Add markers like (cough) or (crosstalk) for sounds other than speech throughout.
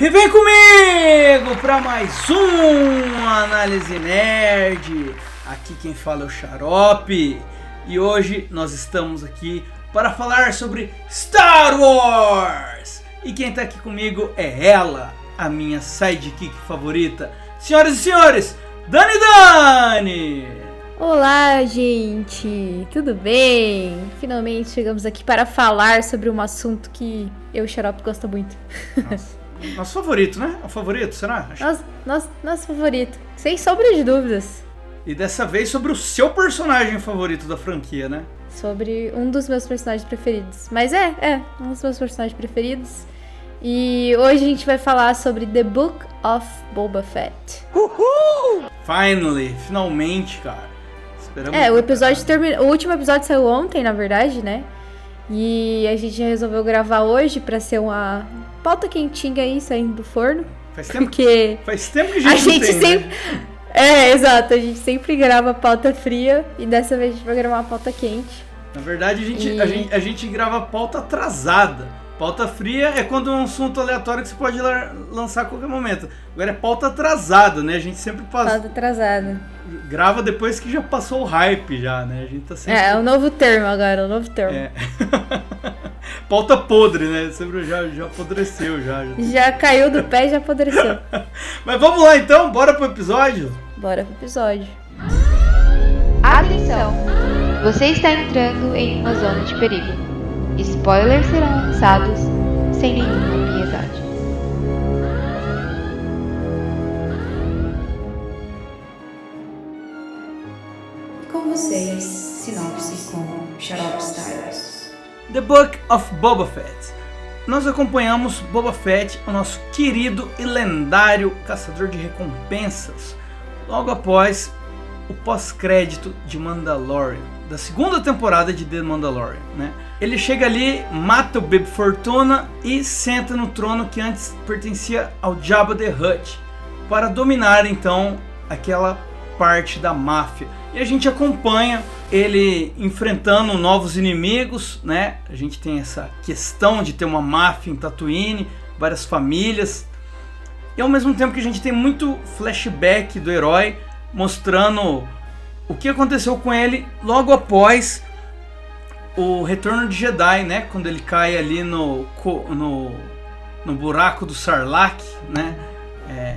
E vem comigo para mais um Análise Nerd. Aqui quem fala é o Xarope. E hoje nós estamos aqui para falar sobre Star Wars. E quem tá aqui comigo é ela, a minha sidekick favorita. Senhoras e senhores, Dani Dani! Olá, gente! Tudo bem? Finalmente chegamos aqui para falar sobre um assunto que eu e o Xarope gosta muito. Nossa. (laughs) Nosso favorito, né? O favorito, será? Acho- Nosso, nosso, nosso favorito. Sem sombra de dúvidas. E dessa vez sobre o seu personagem favorito da franquia, né? Sobre um dos meus personagens preferidos. Mas é, é, um dos meus personagens preferidos. E hoje a gente vai falar sobre The Book of Boba Fett. Finally, finalmente, cara. Esperamos. É, o episódio terminou. O último episódio saiu ontem, na verdade, né? E a gente resolveu gravar hoje pra ser uma pauta quentinha aí saindo do forno. Faz tempo, Porque faz tempo que a gente, a gente tem, né? sempre. É, exato. A gente sempre grava pauta fria e dessa vez a gente vai gravar uma pauta quente. Na verdade, a gente, E- a, gente, a gente grava pauta atrasada. Pauta fria é quando é um assunto aleatório que você pode la- lançar a qualquer momento. Agora é pauta atrasada, né? A gente sempre passa, Pauta atrasada. grava depois que já passou o hype já, né? A gente tá sempre... É, é o novo termo agora, o novo termo. É. (laughs) pauta podre, né? Sempre já, já apodreceu já. já. Já caiu do pé e já apodreceu. (laughs) Mas vamos lá então, bora pro episódio? Bora pro episódio. Atenção! Você está entrando em uma zona de perigo. Spoilers serão lançados sem nenhuma piedade. E com vocês, sinopse com Xarope Styles. The Book of Boba Fett. Nós acompanhamos Boba Fett, o nosso querido e lendário caçador de recompensas, logo após o pós-crédito de Mandalorian, da segunda temporada de The Mandalorian. Né? Ele chega ali, mata o Baby Fortuna e senta no trono que antes pertencia ao Jabba the Hutt, para dominar então aquela parte da máfia. E a gente acompanha ele enfrentando novos inimigos, né? A gente tem essa questão de ter uma máfia em Tatooine, várias famílias. E ao mesmo tempo que a gente tem muito flashback do herói mostrando o que aconteceu com ele logo após o retorno de Jedi, né? Quando ele cai ali no, no, no buraco do Sarlacc, né? É,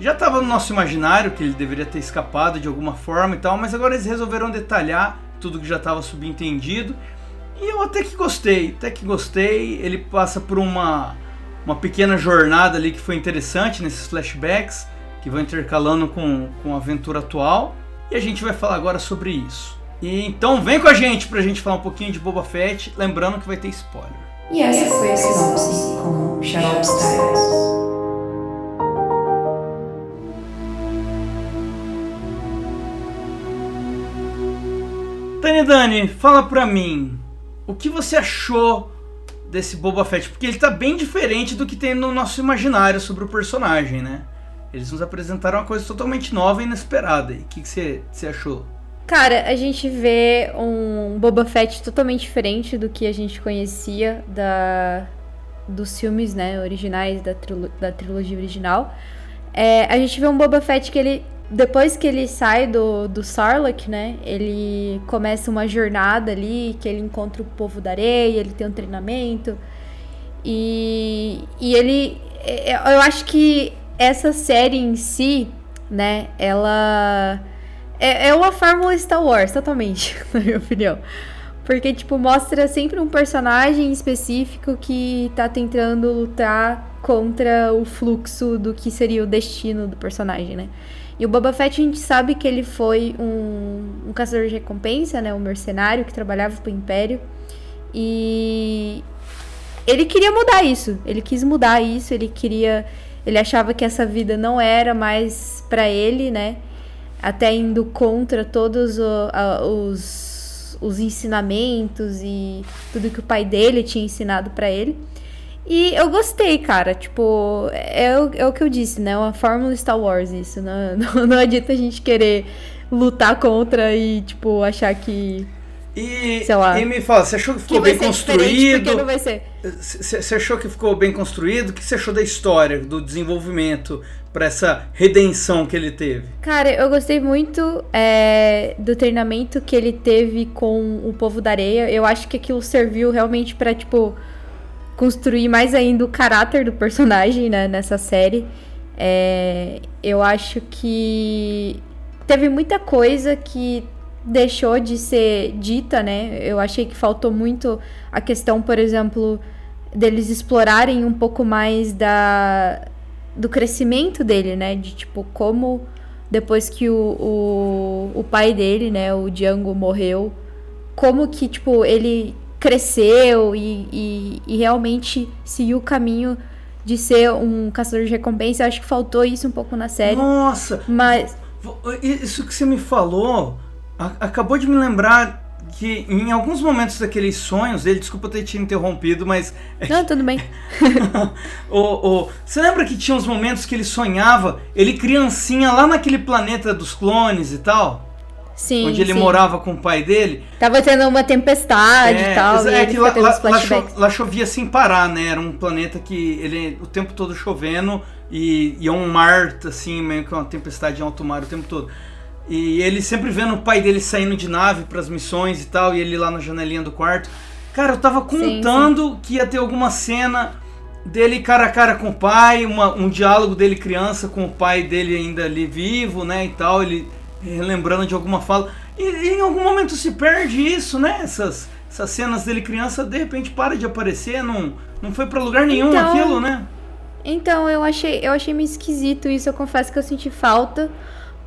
já estava no nosso imaginário que ele deveria ter escapado de alguma forma e tal, mas agora eles resolveram detalhar tudo que já estava subentendido. E eu até que gostei, até que gostei. Ele passa por uma, uma pequena jornada ali que foi interessante nesses flashbacks, que vão intercalando com, com a aventura atual. E a gente vai falar agora sobre isso. E então vem com a gente pra gente falar um pouquinho de Boba Fett, lembrando que vai ter spoiler. E essa foi a sinopse com Xarope Styles. Dani Dani, fala pra mim, o que você achou desse Boba Fett? Porque ele tá bem diferente do que tem no nosso imaginário sobre o personagem, né? Eles nos apresentaram uma coisa totalmente nova e inesperada. E o que, que você, você achou? Cara, a gente vê um Boba Fett totalmente diferente do que a gente conhecia da, dos filmes, né, originais da, trilo- da trilogia original. É, a gente vê um Boba Fett que ele, depois que ele sai do, do Sarlacc, né, ele começa uma jornada ali, que ele encontra o povo da areia, ele tem um treinamento. E, e ele, é, é, eu acho que essa série em si, né, ela é, é uma fórmula Star Wars, totalmente, (laughs) na minha opinião. Porque, tipo, mostra sempre um personagem específico que tá tentando lutar contra o fluxo do que seria o destino do personagem, né? E o Boba Fett, a gente sabe que ele foi um, um caçador de recompensa, né? Um mercenário que trabalhava pro Império. E ele queria mudar isso. Ele quis mudar isso, ele queria. Ele achava que essa vida não era mais para ele, né? Até indo contra todos os, os ensinamentos e tudo que o pai dele tinha ensinado para ele. E eu gostei, cara. Tipo, é, o- é o que eu disse, né? Uma fórmula Star Wars isso. Não, (laughs) não, não adianta a gente querer lutar contra e, tipo, achar que, E, Sei lá. e me fala, você achou que que ficou vai bem construído? não vai ser. Você achou que ficou bem construído? O que você achou da história, do desenvolvimento pra essa redenção que ele teve? Cara, eu gostei muito é, do treinamento que ele teve com o povo da areia. Eu acho que aquilo serviu realmente pra, tipo, construir mais ainda o caráter do personagem né, nessa série. É, eu acho que teve muita coisa que deixou de ser dita, né? Eu achei que faltou muito a questão, por exemplo, deles explorarem um pouco mais da do crescimento dele, né? De tipo como depois que o, o, o pai dele, né, o Django morreu, como que tipo ele cresceu e, e, e realmente seguiu o caminho de ser um caçador de recompensa. Eu acho que faltou isso um pouco na série, Nossa, mas isso que você me falou acabou de me lembrar que em alguns momentos daqueles sonhos dele, desculpa ter te interrompido, mas não, tudo bem. (laughs) o, o- você lembra que tinha uns momentos que ele sonhava, ele criancinha lá naquele planeta dos clones e tal, Sim, onde ele sim. morava com o pai dele? Tava tendo uma tempestade e tal, e é ele que lá, lá- lá cho- lá chovia sem parar, né? Era um planeta que ele o tempo todo chovendo e, e é um mar, assim, meio que uma tempestade em alto mar o tempo todo. E ele sempre vendo o pai dele saindo de nave pras missões e tal, e ele lá na janelinha do quarto. Cara, eu tava Sim, contando que ia ter alguma cena dele cara a cara com o pai, uma- um diálogo dele criança com o pai dele ainda ali vivo, né, e tal, ele lembrando de alguma fala. E, e em algum momento se perde isso, né? Essas, essas cenas dele criança de repente para de aparecer, não, não foi pra lugar nenhum Então- aquilo, né? Então, eu achei, eu achei meio esquisito isso, eu confesso que eu senti falta,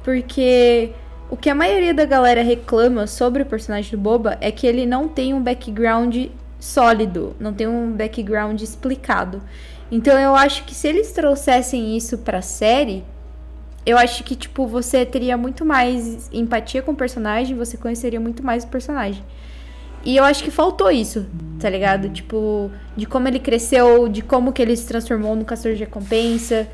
porque o que a maioria da galera reclama sobre o personagem do Boba é que ele não tem um background sólido, não tem um background explicado. Então, eu acho que se eles trouxessem isso pra série, eu acho que tipo você teria muito mais empatia com o personagem, você conheceria muito mais o personagem. E eu acho que faltou isso, tá ligado? Tipo, de como ele cresceu, de como que ele se transformou no caçador de recompensa.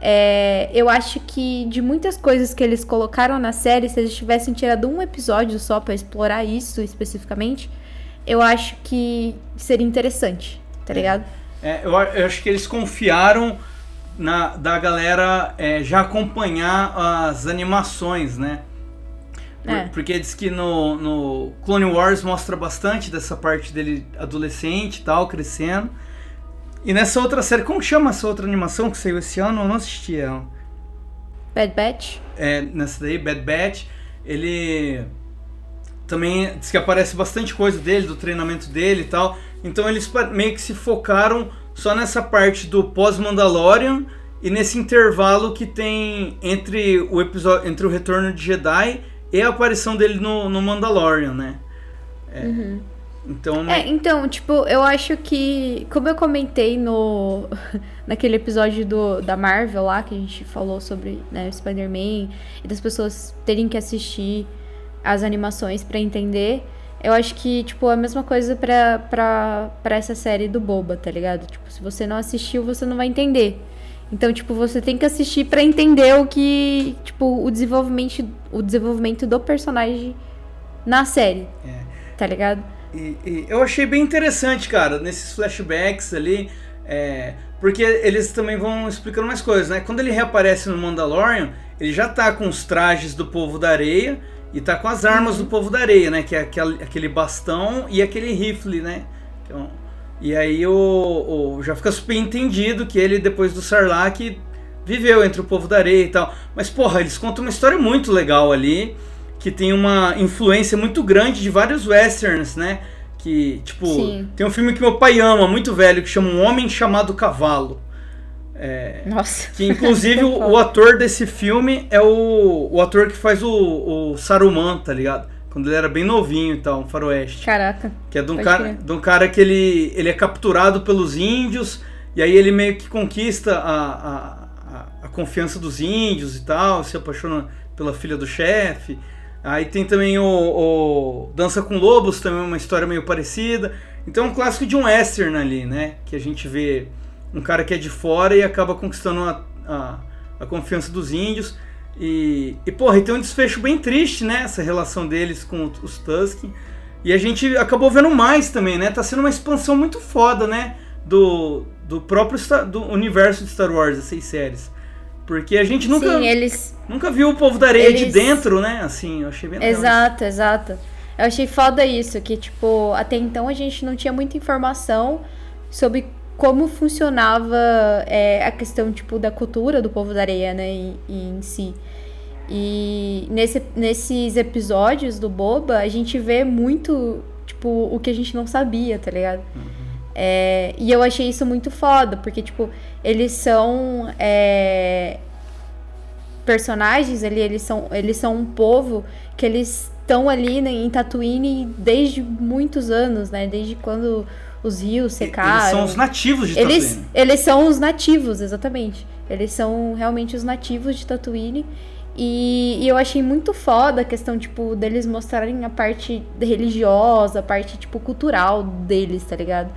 É, eu acho que de muitas coisas que eles colocaram na série, se eles tivessem tirado um episódio só pra explorar isso especificamente, eu acho que seria interessante, tá ligado? É, eu, eu acho que eles confiaram na, da galera é, já acompanhar as animações, né? É. Porque diz que no, no Clone Wars mostra bastante dessa parte dele adolescente e tal, crescendo. E nessa outra série, como que chama essa outra animação que saiu esse ano? Eu não assisti ela. Bad Batch? É, nessa daí, Bad Batch, ele também diz que aparece bastante coisa dele, do treinamento dele e tal. Então eles meio que se focaram só nessa parte do pós-Mandalorian e nesse intervalo que tem entre o episódio, entre o retorno de Jedi e a aparição dele no, no Mandalorian, né? É. Então, É, então, tipo, eu acho que, como eu comentei no (laughs) naquele episódio do, da Marvel lá, que a gente falou sobre né, o Spider-Man e das pessoas terem que assistir as animações pra entender, eu acho que, tipo, é a mesma coisa pra, pra, pra essa série do Boba, tá ligado? Tipo, se você não assistiu, você não vai entender. Então, tipo, você tem que assistir pra entender o que, tipo, o desenvolvimento, o desenvolvimento do personagem na série. É. Tá ligado? E, e eu achei bem interessante, cara, nesses flashbacks ali, é, porque eles também vão explicando mais coisas, né? Quando ele reaparece no Mandalorian, ele já tá com os trajes do povo da areia e tá com as armas do povo da areia, né? Que é aquele, bastão e aquele rifle, né? Então, e aí o, o- já fica subentendido que ele, depois do Sarlacc, viveu entre o povo da areia e tal. Mas, porra, eles contam uma história muito legal ali, que tem uma influência muito grande de vários westerns, né? Que, tipo, Sim. tem um filme que meu pai ama, muito velho, que chama Um Homem Chamado Cavalo. Nossa. Que inclusive (laughs) o, o ator desse filme é o, o ator que faz o, o Saruman, tá ligado? Quando ele era bem novinho e tal, um faroeste. Caraca. Que é de um, cara, de um cara que ele, ele é capturado pelos índios, e aí ele meio que conquista a, a, a, a confiança dos índios e tal, se apaixona pela filha do chefe. Aí tem também o, o Dança com Lobos, também uma história meio parecida. Então é um clássico de um western ali, né? Que a gente vê um cara que é de fora e acaba conquistando a, a, a confiança dos índios. E, e, porra, e tem um desfecho bem triste, né? Essa relação deles com os Tusken. E a gente acabou vendo mais também, né? Tá sendo uma expansão muito foda, né? Do, do próprio do universo de Star Wars, essas séries. Porque a gente nunca, Sim, eles. nunca viu o povo da areia de eles- dentro, né? Assim, eu achei bem legal. Exato, exato. Eu achei foda isso, que, tipo, até então a gente não tinha muita informação sobre como funcionava é, a questão, tipo, da cultura do povo da areia, né, em, em si. E nesse, nesses episódios do Boba, a gente vê muito, tipo, o que a gente não sabia, tá ligado? É, e eu achei isso muito foda, porque, tipo, eles são é, personagens ali, eles são, eles são um povo que eles estão ali né, em Tatooine desde muitos anos, né? Desde quando os rios secaram. Eles são os nativos de Eles, Tatooine. eles são os nativos, exatamente. Eles são realmente os nativos de Tatooine. E, e eu achei muito foda a questão, tipo, deles mostrarem a parte religiosa, a parte, tipo, cultural deles, tá ligado?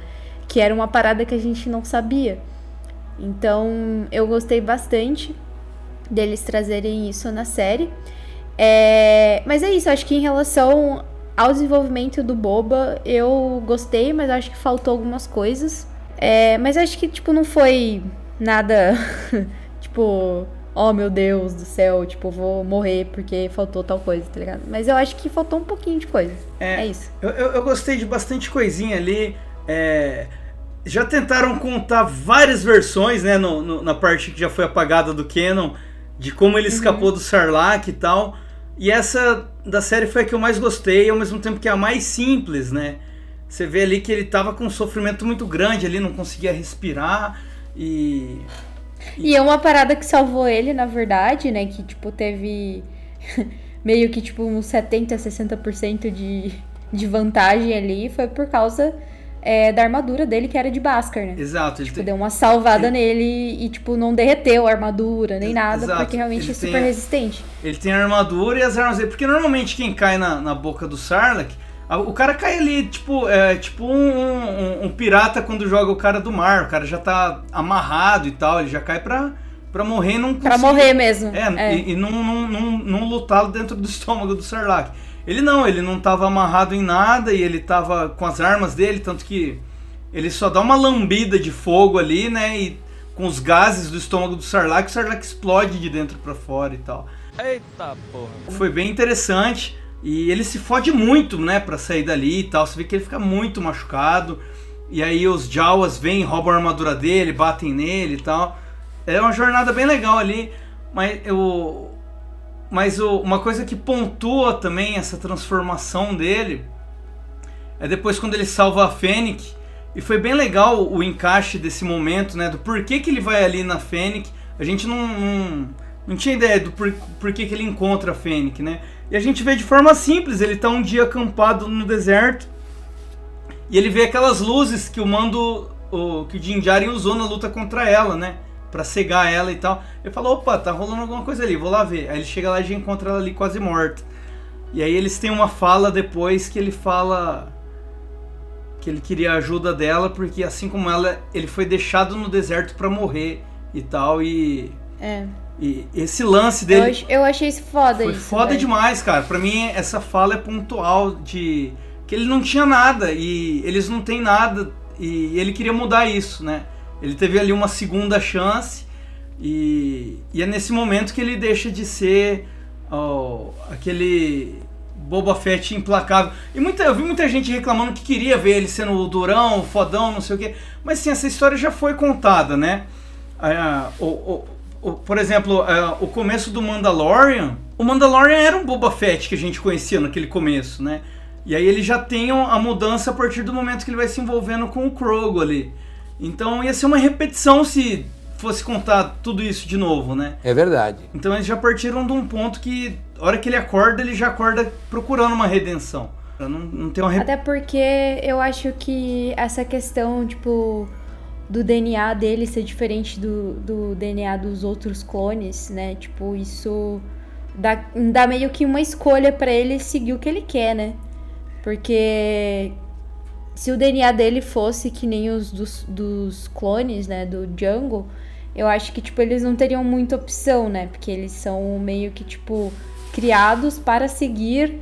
Que era uma parada que a gente não sabia. Então, eu gostei bastante deles trazerem isso na série. É, mas é isso, acho que em relação ao desenvolvimento do Boba, eu gostei, mas acho que faltou algumas coisas. É, mas acho que, tipo, não foi nada, (laughs) tipo, oh meu Deus do céu, tipo, vou morrer porque faltou tal coisa, tá ligado? Mas eu acho que faltou um pouquinho de coisa. É, isso. Eu, eu, eu gostei de bastante coisinha ali. é, já tentaram contar várias versões, né? no- no- na parte que já foi apagada do Canon, de como ele escapou do Sarlacc e tal. E essa da série foi a que eu mais gostei, ao mesmo tempo que é a mais simples, né? Você vê ali que ele tava com um sofrimento muito grande ali, não conseguia respirar. E. E é uma parada que salvou ele, na verdade, né? Que, tipo, teve (laughs) meio que, tipo, uns 70%, 60% de, de vantagem ali. Foi por causa é, da armadura dele, que era de Bhaskar, né? Exato, ele Tipo, tem- deu uma salvada nele e, tipo, não derreteu a armadura nem nada, exato. porque realmente Ele é super tem- resistente. Ele tem a armadura e as armas dele. Porque normalmente quem cai na, na boca do Sarlacc, a- o cara cai ali, tipo, é, tipo um, um- um pirata quando joga o cara do mar. O cara já tá amarrado e tal, ele já cai pra, pra morrer não Pra morrer mesmo. É, É. e, e não, não, não, não lutar dentro do (laughs) estômago do Sarlacc. Ele não, ele não tava amarrado em nada e ele tava com as armas dele, tanto que ele só dá uma lambida de fogo ali, né? E com os gases do estômago do Sarlacc, o Sarlacc explode de dentro pra fora e tal. Eita porra. Foi bem interessante. E ele se fode muito, né, pra sair dali e tal. Você vê que ele fica muito machucado. E aí os Jawas vêm, roubam a armadura dele, batem nele e tal. É uma jornada bem legal ali. Mas eu. Mas o- uma coisa que pontua também essa transformação dele é depois quando ele salva a Fennec. E foi bem legal o encaixe desse momento, né? Do porquê que ele vai ali na Fennec. A gente não, não, não tinha ideia do por, porquê que ele encontra a Fennec, né? E a gente vê de forma simples, ele tá um dia acampado no deserto. E ele vê aquelas luzes que o mando. O, que o Din Djarin usou na luta contra ela, né? Pra cegar ela e tal. Ele falou, opa, tá rolando alguma coisa ali, vou lá ver. Aí ele chega lá e já encontra ela ali quase morta. E aí eles têm uma fala depois que ele fala que ele queria a ajuda dela porque assim como ela, ele foi deixado no deserto pra morrer e tal e, É. e esse lance Eu, dele ach- eu achei isso foda foi isso, foda velho. demais, cara. Pra mim essa fala é pontual de que ele não tinha nada e eles não têm nada e ele queria mudar isso, né? Ele teve ali uma segunda chance e, e é nesse momento que ele deixa de ser ó, aquele Boba Fett implacável. E muita, eu vi muita gente reclamando que queria ver ele sendo o durão, o fodão, não sei o quê. Mas sim, essa história já foi contada, né? Ah, o, o- o- por exemplo, ah, o começo do Mandalorian. O Mandalorian era um Boba Fett que a gente conhecia naquele começo, né? E aí ele já tem a mudança a partir do momento que ele vai se envolvendo com o Krogo ali. Então ia ser uma repetição se fosse contar tudo isso de novo, né? É verdade. Então eles já partiram de um ponto que, a hora que ele acorda, ele já acorda procurando uma redenção. Não, não ter uma re... Até porque eu acho que essa questão, tipo, do DNA dele ser diferente do, do DNA dos outros clones, né? Tipo, isso dá, dá meio que uma escolha pra ele seguir o que ele quer, né? Porque se o DNA dele fosse que nem os dos, dos clones, né, do Jungle, eu acho que, tipo, eles não teriam muita opção, né? Porque eles são meio que, tipo, criados para seguir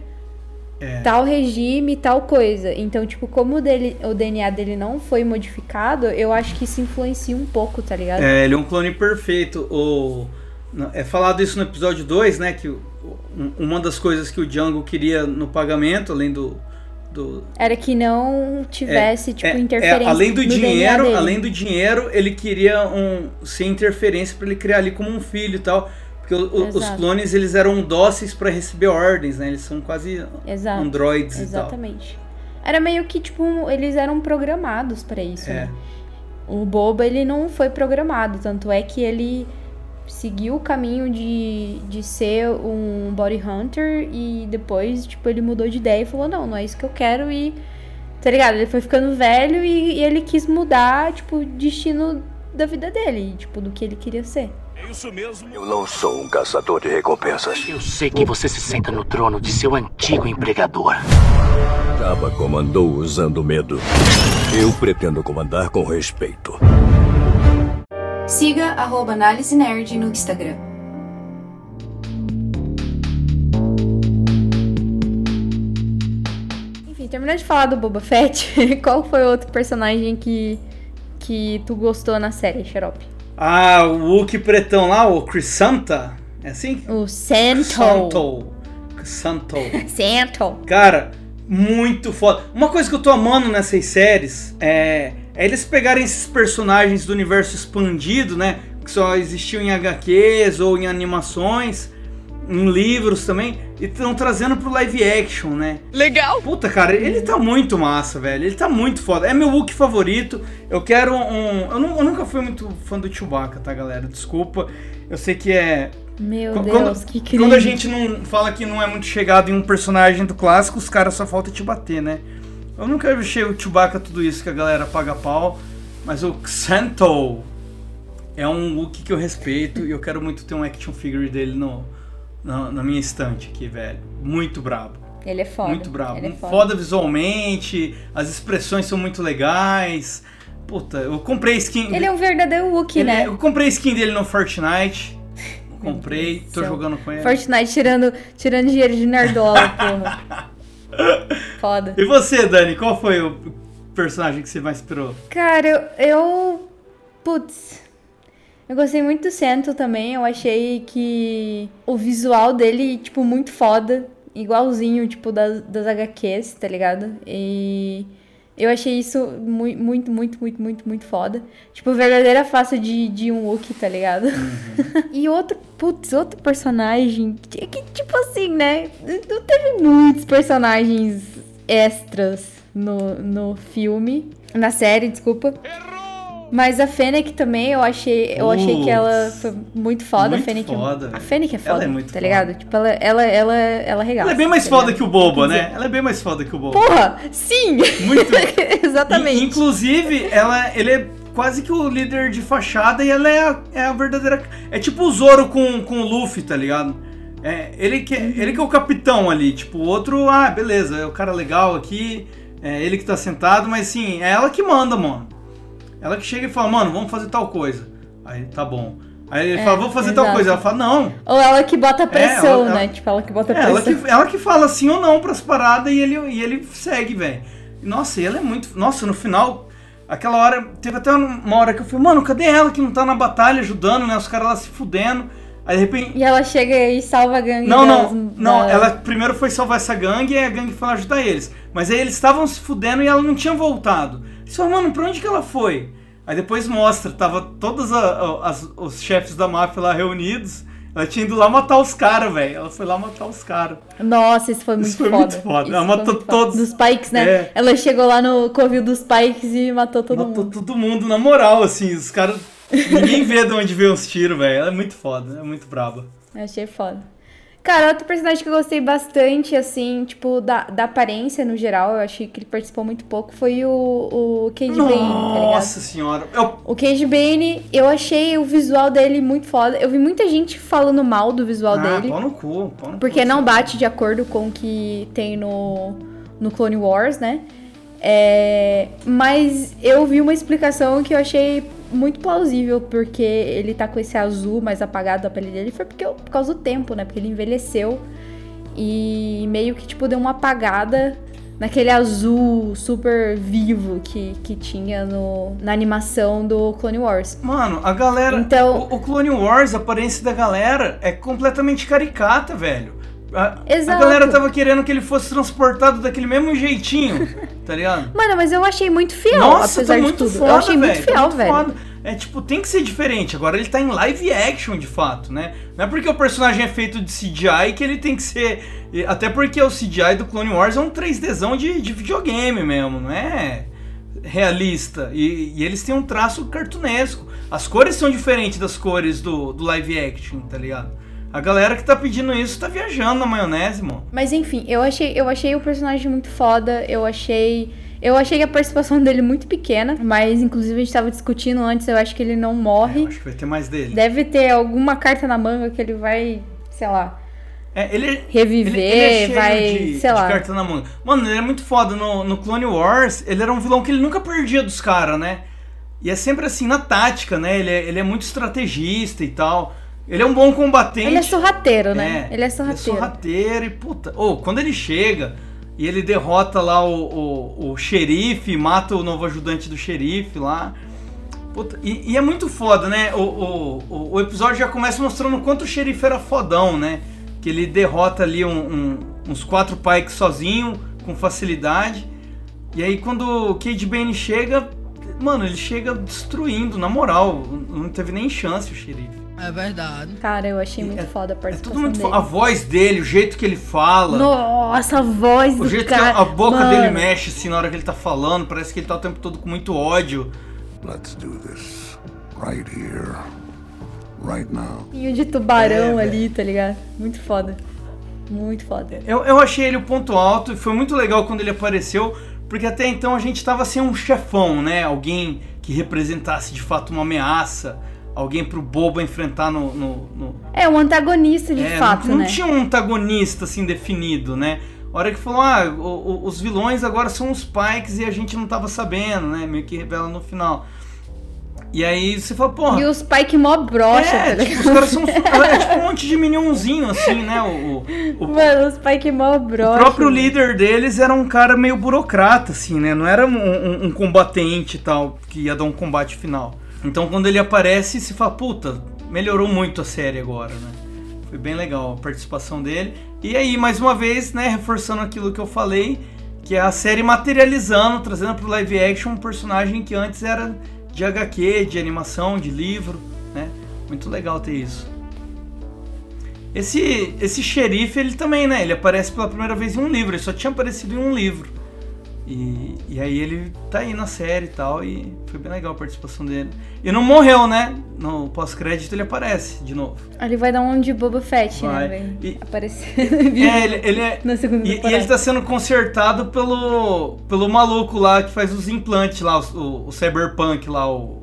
É. tal regime, tal coisa. Então, tipo, como o, dele, o DNA dele não foi modificado, eu acho que isso influencia um pouco, tá ligado? É, ele é um clone perfeito. O, é falado isso no episódio 2, né? Que um- uma das coisas que o Django queria no pagamento, além do. Do Era que não tivesse, tipo, é- é, interferência além do dinheiro, além do dinheiro, ele queria um, sem interferência para ele criar ali como um filho e tal. Porque o- os clones eles eram dóceis para receber ordens, né? Eles são quase Exato. androids e Exatamente. Era meio que, tipo, eles eram programados pra isso, tal. É. né? O Boba, ele não foi programado, tanto é que ele seguiu o caminho de, de ser um body hunter e depois, tipo, ele mudou de ideia e falou, não, não é isso que eu quero e... Tá ligado? Ele foi ficando velho e, e ele quis mudar, tipo, o destino da vida dele, tipo, do que ele queria ser. Eu não sou um caçador de recompensas. Eu sei que você se senta no trono de seu antigo empregador. Jabba comandou usando medo. Eu pretendo comandar com respeito. Siga arroba Análise Nerd no Instagram. Enfim, terminando de falar do Boba Fett, (laughs) qual foi o outro personagem que, que tu gostou na série, Xarope? Ah, o Wookie pretão lá, o Crisanta. É assim? O Santo. Santo. Santo. (laughs) Santo. Cara, muito foda. Uma coisa que eu tô amando nessas séries é, é eles pegarem esses personagens do universo expandido, né? Que só existiam em HQs ou em animações, em livros também, e estão trazendo pro live action, né? Legal! Puta, cara, ele tá muito massa, velho. Ele tá muito foda. É meu Wookiee favorito. Eu quero um. Eu, nu- eu nunca fui muito fã do Chewbacca, tá, galera? Desculpa. Eu sei que é. Meu Qu- Deus, quando, que incrível. quando a gente não fala que não é muito chegado em um personagem do clássico, os caras só falta te bater, né? Eu nunca achei o Chewbacca tudo isso que a galera paga pau, mas o Xanto é um Wookiee que eu respeito e eu quero muito ter um action figure dele no, na, na minha estante aqui, velho. Muito brabo. Ele é foda. Muito brabo. É foda. foda. visualmente, as expressões são muito legais. Puta, eu comprei skin. Ele é um verdadeiro Wookiee, Ele- né? Eu comprei skin dele no Fortnite. (laughs) Comprei, tô jogando com ele. Fortnite tirando, tirando dinheiro de nerdola, (laughs) porra. Foda. E você, Dani, qual foi o personagem que você mais inspirou? Cara, eu, eu. Putz. Eu gostei muito do Sento também. Eu achei que o visual dele, tipo, muito foda. Igualzinho, tipo, das, das HQs, tá ligado? E eu achei isso mui- muito, muito, muito, muito, muito foda. Tipo, verdadeira face de, de um Wookiee, tá ligado? (laughs) e outro, putz, outro personagem que, que, tipo assim, né? Não teve muitos personagens extras no, no filme. Na série, desculpa. Mas a Fennec também, eu achei, eu achei que ela Putz. foi muito foda. Muito a Fennec, foda, a. Fennec é Ela foda, é muito tá foda. ligado? Tipo, ela, ela, ela, ela regaça. Ela é bem mais tá foda ligado? que o Boba, né? Ela é bem mais foda que o Boba. Porra, sim! Muito. (laughs) Exatamente. In- Inclusive, ela, ele é quase que o líder de fachada e ela é a, é a verdadeira. É tipo o Zoro com, com o Luffy, tá ligado? É, ele, que, ele que é o capitão ali. Tipo, o outro, ah, beleza, é o cara legal aqui, é ele que tá sentado, mas sim, é ela que manda, mano. Ela que chega e fala, mano, vamos fazer tal coisa. Aí, tá bom. Aí ele É, fala, vamos fazer tal exato. coisa. Ela fala, não. Ou ela que bota pressão, ela- né? Tipo, ela que bota É, pressão. ela, que, ela que fala sim ou não pras paradas e ele, e ele segue, velho. Nossa, e ela é muito. Nossa, no final, aquela hora. Teve até uma hora que eu falei, mano, cadê ela que não tá na batalha ajudando, né? Os caras lá se fudendo. Aí de repente. E ela chega e salva a gangue Não, não, não, da- ela primeiro foi salvar essa gangue e a gangue foi ajudar eles. Mas aí eles estavam se fudendo e ela não tinha voltado. Você falou, mano, pra onde que ela foi? Aí depois mostra, tava todos a- as- os chefes da máfia lá reunidos. Ela tinha ido lá matar os caras, velho. Ela foi lá matar os caras. Nossa, isso foi muito Isso foi foda. muito foda. Isso Ela matou foda. todos. Dos Pikes, né? É. Ela chegou lá no covil dos Pikes e matou todo Matou mundo. todo mundo na moral, assim. Os caras Ninguém vê de onde veio os tiros, velho. Ela é muito foda, é muito braba. Eu achei foda. Cara, outro personagem que eu gostei bastante, assim, tipo, da, da aparência no geral, eu achei que ele participou muito pouco, foi o, o Cade Bane, tá? Nossa senhora. Eu, O Cage Bane, eu achei o visual dele muito foda. Eu vi muita gente falando mal do visual ah, dele. pau no cu, pau no Porque cu, não bate de acordo com o que tem no, no Clone Wars, né? É, mas eu vi uma explicação que eu achei muito plausível, porque ele tá com esse azul mais apagado da pele dele, foi porque, por causa do tempo, né? Porque ele envelheceu e meio que, tipo, deu uma apagada naquele azul super vivo que, que tinha no, na animação do Clone Wars. Mano, a galera. Então- O, o Clone Wars, a aparência da galera é completamente caricata, velho. A, a galera tava querendo que ele fosse transportado daquele mesmo jeitinho, tá ligado? Mano, mas eu achei muito fiel, Nossa, apesar tá de muito tudo. foda, eu achei muito velho, tá fiel, muito velho. foda. É tipo, tem que ser diferente. Agora ele tá em live action de fato, né? Não é porque o personagem é feito de CGI que ele tem que ser. Até porque o CGI do Clone Wars é um 3Dzão de, de videogame mesmo, não é realista. E, e eles têm um traço cartunesco. As cores são diferentes das cores do, do live action, tá ligado? A galera que tá pedindo isso tá viajando na maionese, mano. Mas enfim, eu achei, eu achei o personagem muito foda. Eu achei. Eu achei a participação dele muito pequena, mas inclusive a gente tava discutindo antes, eu acho que ele não É, morre. eu acho que vai ter mais dele. Deve ter alguma carta na manga que ele vai, sei lá, É, ele, reviver, Ele, ele é vai, de, sei de lá. carta na manga. Mano, ele é muito foda. No, no Clone Wars, ele era um vilão que ele nunca perdia dos caras, né? E é sempre assim, na tática, né? Ele é, ele é muito estrategista e tal. Ele é um bom combatente. Ele é sorrateiro, né? É, ele é sorrateiro. Ele é sorrateiro e puta. Ô, quando ele chega e ele derrota lá o, o, o xerife, mata o novo ajudante do xerife lá. Puta, e, e é muito foda, né? O, o, o, episódio já começa mostrando o quanto o xerife era fodão, né? Que ele derrota ali um- um- uns quatro pikes sozinho, com facilidade. E aí quando o Cade Bane chega, mano, ele chega destruindo, na moral. Não teve nem chance o xerife. É verdade. Cara, eu achei muito É- foda a É participação tudo muito dele. foda. A voz dele, o jeito que ele fala. Nossa, a voz do O jeito cara. que a, a boca Mano, dele mexe assim na hora que ele tá falando, parece que ele tá o tempo todo com muito ódio. Let's do this right here, right now. Ninho de tubarão É, ali, tá ligado? Muito foda. Muito foda. Eu, eu achei ele o ponto alto e foi muito legal quando ele apareceu, porque até então a gente tava sem um chefão, né? Alguém que representasse de fato uma ameaça, alguém pro bobo enfrentar no. no, no- É, um antagonista de É, fato, não, não né? tinha um antagonista assim definido, né? A hora que falou, ah, o- o- os vilões agora são os Pikes e a gente não tava sabendo, né? Meio que revela no final. E aí você fala, porra. E os Spike mó brocha, é, tá tipo, os caras são. (laughs) É tipo um monte de minionzinho, assim, né? O, o- o- Mano, os Spike mó o brocha. próprio líder deles era um cara meio burocrata, assim, né? Não era um, um- um combatente e tal, que ia dar um combate final. Então quando ele aparece, se fala, puta, melhorou muito a série agora, né? Foi bem legal a participação dele. E aí, mais uma vez, né, reforçando aquilo que eu falei, que é a série materializando, trazendo pro live action um personagem que antes era de HQ, de animação, de livro, né? Muito legal ter isso. Esse, esse xerife, ele também, né? Ele aparece pela primeira vez em um livro, ele só tinha aparecido em um livro. E, e aí ele tá aí na série e tal, e foi bem legal a participação dele. E não morreu, né? No pós-crédito ele aparece de novo. Ele vai dar um de Boba Fett, Vai. né, velho? Aparecer. É, (laughs) ele, ele é. Na segunda E, e ele tá sendo consertado pelo, pelo maluco lá que faz os implantes lá, o, o, o Cyberpunk lá, o.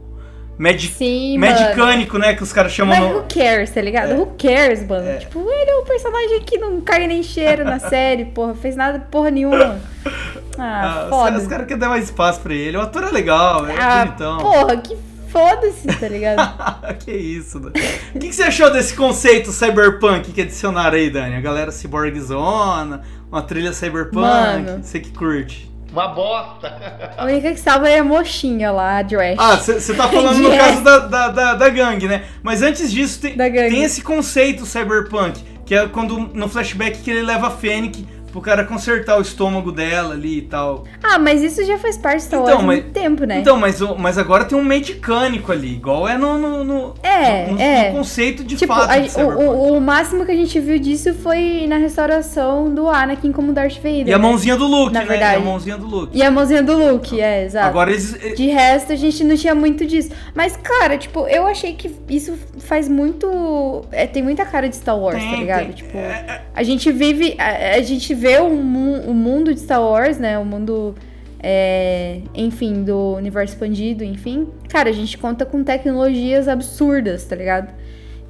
Magic, Sim, mano. Medicânico, né? Que os caras chamam Mas no. who cares, tá ligado? É. Who cares, mano? É. Tipo, ele é um personagem que não cai nem cheiro na (laughs) série, porra. Fez nada porra nenhuma. (laughs) Ah, Ah, os foda. caras os caras querem dar mais espaço pra ele. O ator é legal, é ah, bonitão. porra, que foda-se, tá ligado? (laughs) que isso, Dani. O que, que você achou desse conceito cyberpunk que adicionaram aí, Dani? A galera cyborgzona, uma trilha cyberpunk, Mano. você que curte. Uma bosta. A única que salva é a mocinha lá, a Drash. Ah, você tá (laughs) falando no caso da, da, da, da gangue, né? Mas antes disso, tem, tem esse conceito cyberpunk, que é quando no flashback que ele leva a Fennec pro cara consertar o estômago dela ali e tal. Ah, mas isso já faz parte de Star Então, Wars há muito tempo, né? Então, mas, o- mas agora tem um medicânico ali, igual é no, no, no- É, no- no é. conceito de tipo, fato a- o, o, o máximo que a gente viu disso foi na restauração do Anakin como Darth Vader. E a né? mãozinha do Luke, Na né? verdade. E a mãozinha do Luke. E a mãozinha do Luke, é, exato. Agora eles. eh, De resto, a gente não tinha muito disso. Mas, cara, tipo, eu achei que isso faz muito. é, tem muita cara de Star Wars, Tem, tá ligado? tem. Tipo, É, a gente vive. A, a gente vê o, mu- o mundo de Star Wars, né? O mundo. é, enfim, do universo expandido, enfim. Cara, a gente conta com tecnologias absurdas, tá ligado?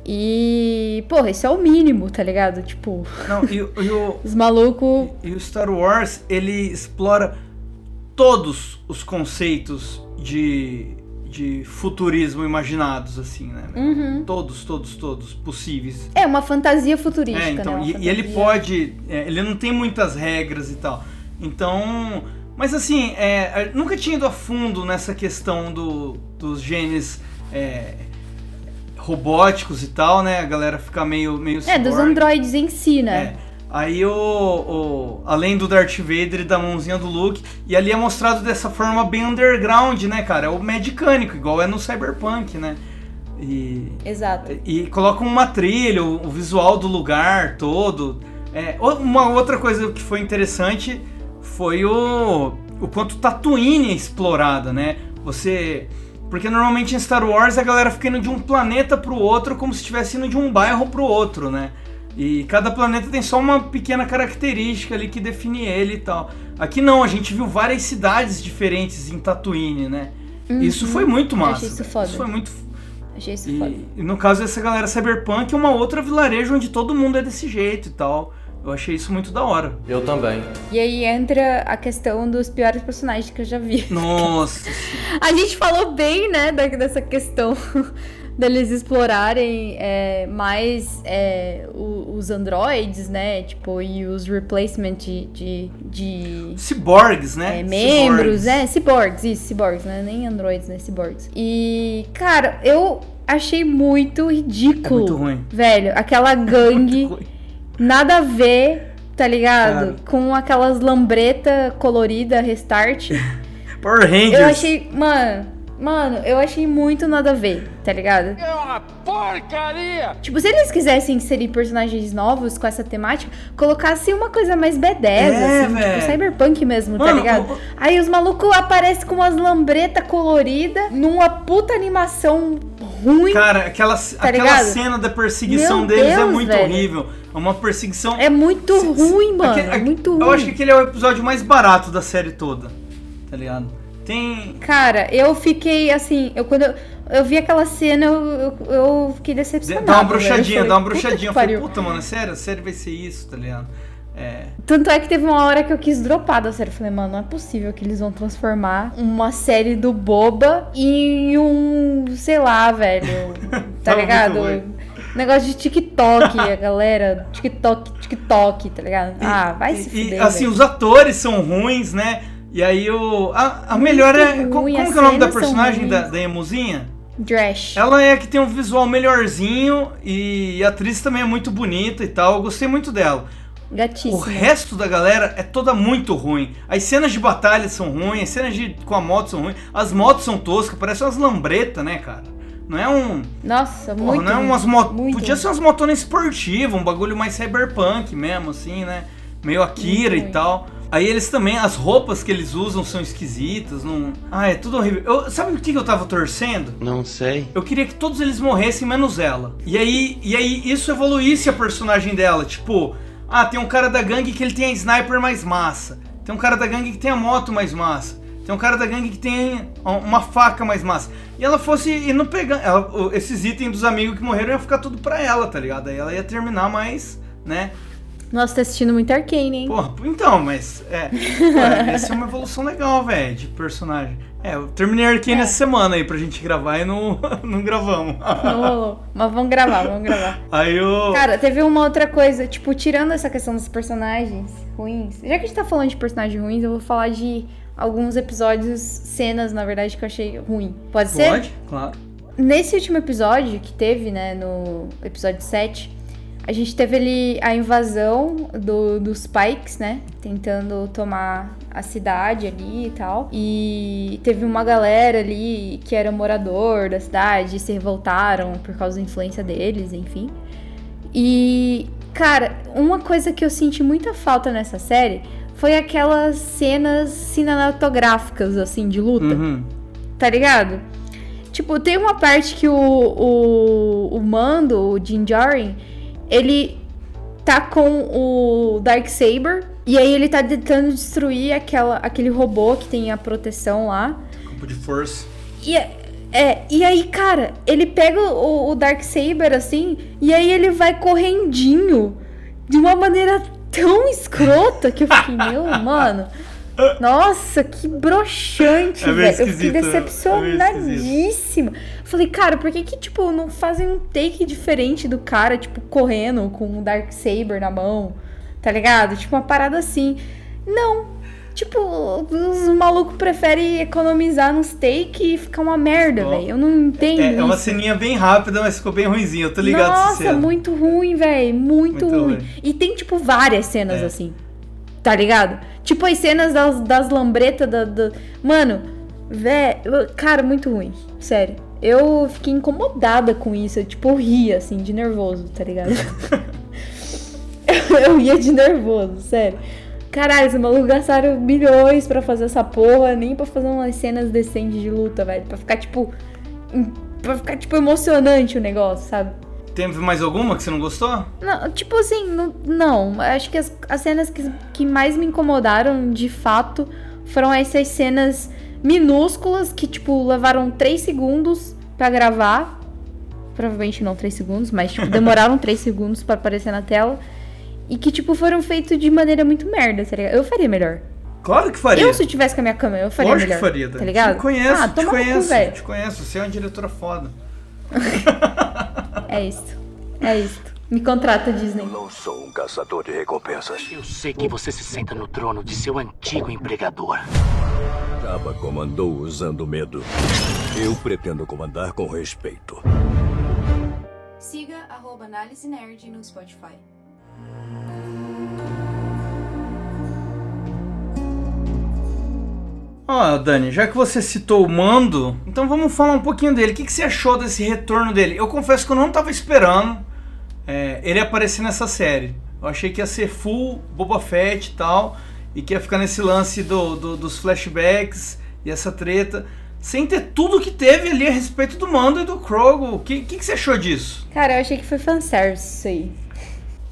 E, porra, isso é o mínimo, tá ligado? Tipo, Não, e, e o, (laughs) os malucos. e o Star Wars, ele explora todos os conceitos de, de futurismo imaginados, assim, né? Uhum. Todos, todos, todos possíveis. É uma fantasia futurística, É, então, né? E, e ele fantasia- pode. é, ele não tem muitas regras e tal. Então. Mas assim, é, nunca tinha ido a fundo nessa questão do, dos genes é, robóticos e tal, né? A galera fica meio. meio É, dos androides em si, né? Aí o, o- Além do Darth Vader e da mãozinha do Luke, e ali é mostrado dessa forma bem underground, né, cara? É o medicânico, igual é no Cyberpunk, né? E. Exato. E colocam uma trilha, o, o visual do lugar todo. É, uma outra coisa que foi interessante foi o, o quanto Tatooine é explorada, né? Você. Porque normalmente em Star Wars a galera fica indo de um planeta pro outro como se estivesse indo de um bairro pro outro, né? E cada planeta tem só uma pequena característica ali que define ele e tal. Aqui não, a gente viu várias cidades diferentes em Tatooine, né? Isso foi muito Uhum. Massa. achei isso foda. Isso foi muito Achei isso foda. e, e no caso dessa galera cyberpunk, é uma outra vilarejo onde todo mundo é desse jeito e tal. Eu achei isso muito da hora. Eu também. E aí entra a questão dos piores personagens que eu já vi. Nossa. (laughs) A gente falou bem, né, dessa questão deles explorarem é, mais é, os androids, né, tipo, e os replacement de, de, de, Ciborgues, né? é, membros, Ciborgues. né, cyborgs, isso, cyborgs, né, nem androids, né, cyborgs. E, cara, eu achei muito ridículo. É muito ruim. Velho, aquela gangue, (laughs) nada a ver, tá ligado? Com aquelas lambreta colorida restart. (laughs) Power Rangers. Eu achei, mano, mano, eu achei muito nada a ver, tá ligado? É uma porcaria! Tipo, se eles quisessem inserir personagens novos com essa temática, colocassem uma coisa mais B10, É, assim, velho. tipo cyberpunk mesmo, tá Mano, ligado? o- Aí os malucos aparecem com umas lambretas coloridas, numa puta animação ruim. Cara, aquela, aquela ligado? cena da perseguição Meu deles é Deus, muito velho. horrível. É uma perseguição. É muito Se- se- ruim, mano. aquele- é muito ruim. Eu acho que aquele é o episódio mais barato da série toda. Tá ligado? Tem. Cara, eu fiquei assim, eu quando eu, eu vi aquela cena, eu, eu, eu fiquei decepcionada. Dá uma bruxadinha, falei, dá uma "Puta bruxadinha. Eu falei, pariu." puta, mano, sério? A série vai ser isso, tá ligado? É. Tanto é que teve uma hora que eu quis dropar da série. Eu falei, mano, não é possível que eles vão transformar uma série do Boba em um, sei lá, velho. (laughs) Tá ligado? Negócio de TikTok, a galera. TikTok, TikTok, tá ligado? ah, vai se E, fuder. assim, velho. os atores são ruins, né? E aí o. A, a melhor é. ruim, Como, como que é o nome da personagem da, da emuzinha? Drash. Ela é a que tem um visual melhorzinho e a atriz também é muito bonita e tal. Eu gostei muito dela. O Gatíssimo. resto da galera é toda muito ruim. As cenas de batalha são ruins, as cenas de, com a moto são ruins, as motos são toscas, parecem umas lambretas, né, cara? Não é um. Nossa, Porra, muito. não é umas muito Podia ruim. ser umas motonas esportivas, um bagulho mais cyberpunk mesmo, assim, né? Meio Akira Muito e ruim. tal. Aí eles também, as roupas que eles usam são esquisitas, não. Ah, é tudo horrível. Eu- sabe o que eu tava torcendo? Não sei. Eu queria que todos eles morressem, menos ela. E aí, e aí isso evoluísse a personagem dela. Tipo, ah, tem um cara da gangue que ele tem a sniper mais massa. Tem um cara da gangue que tem a moto mais massa. Tem um cara da gangue que tem uma faca mais massa. E ela fosse indo pegando. ela- o- esses itens dos amigos que morreram ia ficar tudo pra ela, tá ligado? Aí ela ia terminar mais, né? Nossa, tá assistindo muito Arcane, hein? Porra, então, mas. É. (laughs) Ué, essa é uma evolução legal, velho, de personagem. É, eu terminei Arcane É. essa semana aí pra gente gravar e não, (laughs) não gravamos. Não rolou. Mas vamos gravar, vamos gravar. Aí eu. Cara, teve uma outra coisa, tipo, tirando essa questão dos personagens ruins. Já que a gente tá falando de personagens ruins, eu vou falar de alguns episódios, cenas, na verdade, que eu achei ruim. Pode ser? Pode, claro. Nesse último episódio que teve, né, no episódio 7, A gente teve ali a invasão do, dos Pikes, né? Tentando tomar a cidade ali e tal. E teve uma galera ali que era morador da cidade, se revoltaram por causa da influência deles, enfim. E, cara, uma coisa que eu senti muita falta nessa série foi aquelas cenas cinematográficas, assim, de luta. Uhum. Tá ligado? Tipo, tem uma parte que o, o, o Mando, o Din Djarin, ele tá com o Darksaber e aí ele tá tentando destruir aquela, aquele robô que tem a proteção lá. Campo de força. E, é- é, e aí, cara, ele pega o, o Darksaber assim, e aí ele vai correndinho de uma maneira tão escrota que eu fiquei, meu, (laughs) mano. Nossa, que broxante, É velho. Eu fiquei? É decepcionadíssima. Falei, cara, por que que, tipo, não fazem um take diferente do cara, tipo, correndo com um Darksaber na mão, tá ligado? Tipo, uma parada assim. Não. Tipo, os malucos preferem economizar nos take e ficar uma merda, velho. Eu não entendo É, é uma ceninha bem rápida, mas ficou bem ruimzinho. Eu tô ligado Nossa, muito ruim, velho. Muito, Muito ruim. ruim. E tem, tipo, várias cenas É. assim. Tá ligado? Tipo, as cenas das, das lambretas da, da- Mano, velho. Cara, muito ruim. Sério. Eu fiquei incomodada com isso. Eu, tipo, ria, assim, de nervoso, tá ligado? (laughs) eu ria de nervoso, sério. Caralho, esses malucos gastaram milhões pra fazer essa porra, nem pra fazer umas cenas decentes de luta, velho. Pra ficar, tipo. Pra ficar, tipo, emocionante o negócio, sabe? Teve mais alguma que você não gostou? Não, tipo assim, não, não. Acho que as, as cenas que, que mais me incomodaram, de fato, foram essas cenas minúsculas que, tipo, levaram 3 segundos pra gravar. Provavelmente não 3 segundos, mas, tipo, demoraram (laughs) 3 segundos pra aparecer na tela. E que, tipo, foram feitos de maneira muito merda, tá ligado? Eu faria melhor. Claro que faria. Eu, se eu tivesse com a minha câmera, eu faria Lógico melhor. que faria. Tá ligado? Te conheço, ah, te cu, conheço, velho. te conheço. Você é uma diretora foda. (laughs) É isso. É isso. Me contrata, Disney. Não sou um caçador de recompensas. Eu sei que você se senta no trono de seu antigo empregador. Jabba comandou usando medo. Eu pretendo comandar com respeito. Siga arroba Análise Nerd no Spotify. Ó, Dani, já que você citou o Mando, então vamos falar um pouquinho dele. O que, que você achou desse retorno dele? Eu confesso que eu não tava esperando é, ele aparecer nessa série. Eu achei que ia ser full Boba Fett e tal, e que ia ficar nesse lance do, do- dos flashbacks e essa treta, sem ter tudo que teve ali a respeito do Mando e do Krogo. O que, que, que você achou disso? Cara, eu achei que foi fanservice isso aí.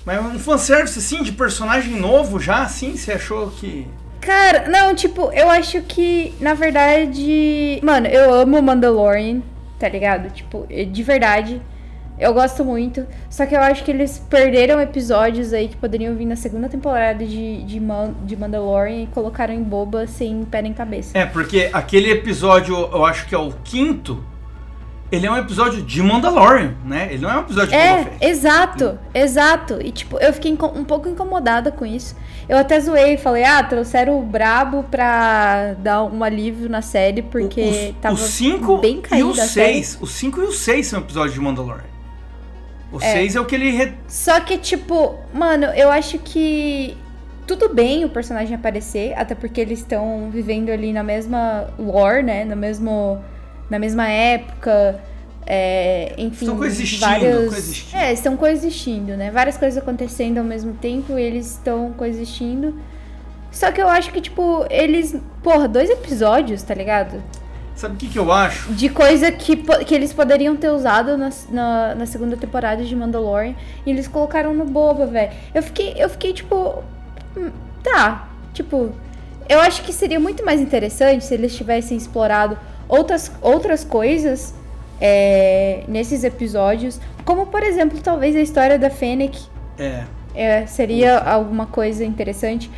Mas um fanservice assim, de personagem novo já, assim, você achou que. Cara, não, tipo, eu acho que, na verdade. Mano, eu amo Mandalorian, tá ligado? Tipo, de verdade. Eu gosto muito. Só que eu acho que eles perderam episódios aí que poderiam vir na segunda temporada de, de, Man- de Mandalorian e colocaram em boba sem pé nem cabeça. É, porque aquele episódio, eu acho que é o quinto, ele é um episódio de Mandalorian, né? Ele não é um episódio de É, exato, exato. E tipo, eu fiquei um pouco incomodada com isso. Eu até zoei, falei, ah, trouxeram o Brabo pra dar um alívio na série, porque o, tava o 5 bem e caída o a série. 6. O 5 e o 6 são episódios de Mandalorian. O É. 6 é o que ele. re- Só que, tipo, mano, eu acho que tudo bem o personagem aparecer, até porque eles estão vivendo ali na mesma lore, né? No mesmo, na mesma época. É, enfim, Estão coexistindo, vários... coexistindo. É, estão coexistindo, né? Várias coisas acontecendo ao mesmo tempo e eles estão coexistindo. Só que eu acho que, tipo, eles. Porra, dois episódios, tá ligado? Sabe o que, que eu acho? De coisa que, que eles poderiam ter usado na, na, na segunda temporada de Mandalorian. E eles colocaram no boba, velho. Eu fiquei, eu fiquei tipo. hum, Tá. Tipo. Eu acho que seria muito mais interessante se eles tivessem explorado outras, outras coisas é, nesses episódios. Como, por exemplo, talvez a história da Fennec É. é, seria alguma coisa interessante.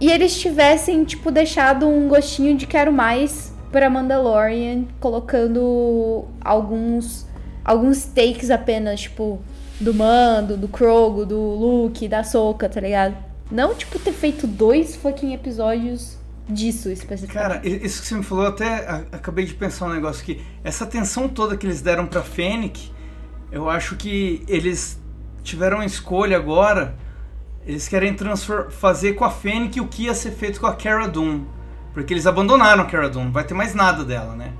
E eles tivessem, tipo, deixado um gostinho de quero mais pra Mandalorian, colocando alguns alguns takes apenas, tipo, do Mando, do Krogo, do Luke, da Soka, tá ligado? Não, tipo, ter feito dois fucking episódios disso especificamente. Cara, isso que você me falou, eu até acabei de pensar um negócio aqui. Essa atenção toda que eles deram pra Fennec, eu acho que eles tiveram uma escolha agora. Eles querem fazer com a Fennec o que ia ser feito com a Cara Dune. Porque eles abandonaram a Cara Dune, não vai ter mais nada dela, né?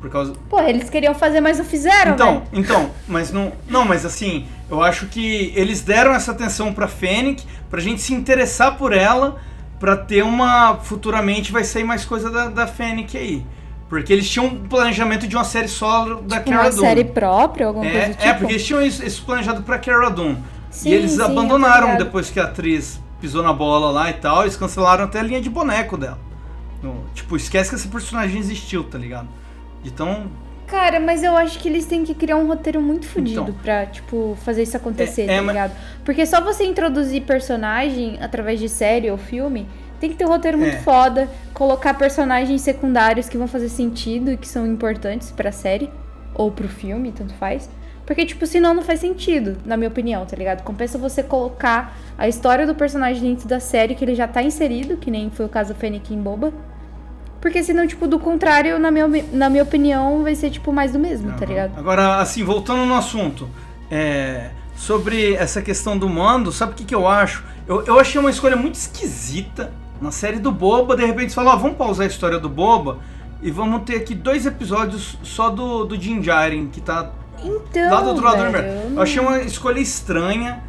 Por causa, Pô, eles queriam fazer, mas não fizeram, então, velho. então, mas não, não, mas assim, eu acho que eles deram essa atenção pra Fennec, pra gente se interessar por ela, pra ter uma futuramente vai sair mais coisa da, da Fennec aí. Porque eles tinham um planejamento de uma série solo da Cara Uma Dune. série própria, alguma coisa É, do tipo. é, porque eles tinham isso, isso planejado pra Cara Dune. Sim, e eles sim, abandonaram depois que a atriz pisou na bola lá e tal, eles cancelaram até a linha de boneco dela. No- tipo, esquece que esse personagem existiu, tá ligado? Então, Cara, mas eu acho que eles têm que criar um roteiro muito fodido Então. pra, tipo, fazer isso acontecer, É- é, tá mas- ligado? Porque só você introduzir personagem através de série ou filme, tem que ter um roteiro muito É. foda, colocar personagens secundários que vão fazer sentido e que são importantes pra série ou pro filme, tanto faz. Porque, tipo, senão não faz sentido, na minha opinião, tá ligado? Compensa você colocar a história do personagem dentro da série que ele já tá inserido, que nem foi o caso do Fennec em Boba. Porque senão, tipo, do contrário, na minha, na minha opinião, vai ser, tipo, mais do mesmo, tá ligado? Agora, assim, voltando no assunto, é, sobre essa questão do mando, sabe o que, que eu acho? Eu, eu achei uma escolha muito esquisita na série do Boba. De repente, eles falaram: ó, vamos pausar a história do Boba e vamos ter aqui dois episódios só do, do Din Djarin, que tá Então, lá do outro lado do velho, universo. eu achei uma escolha estranha,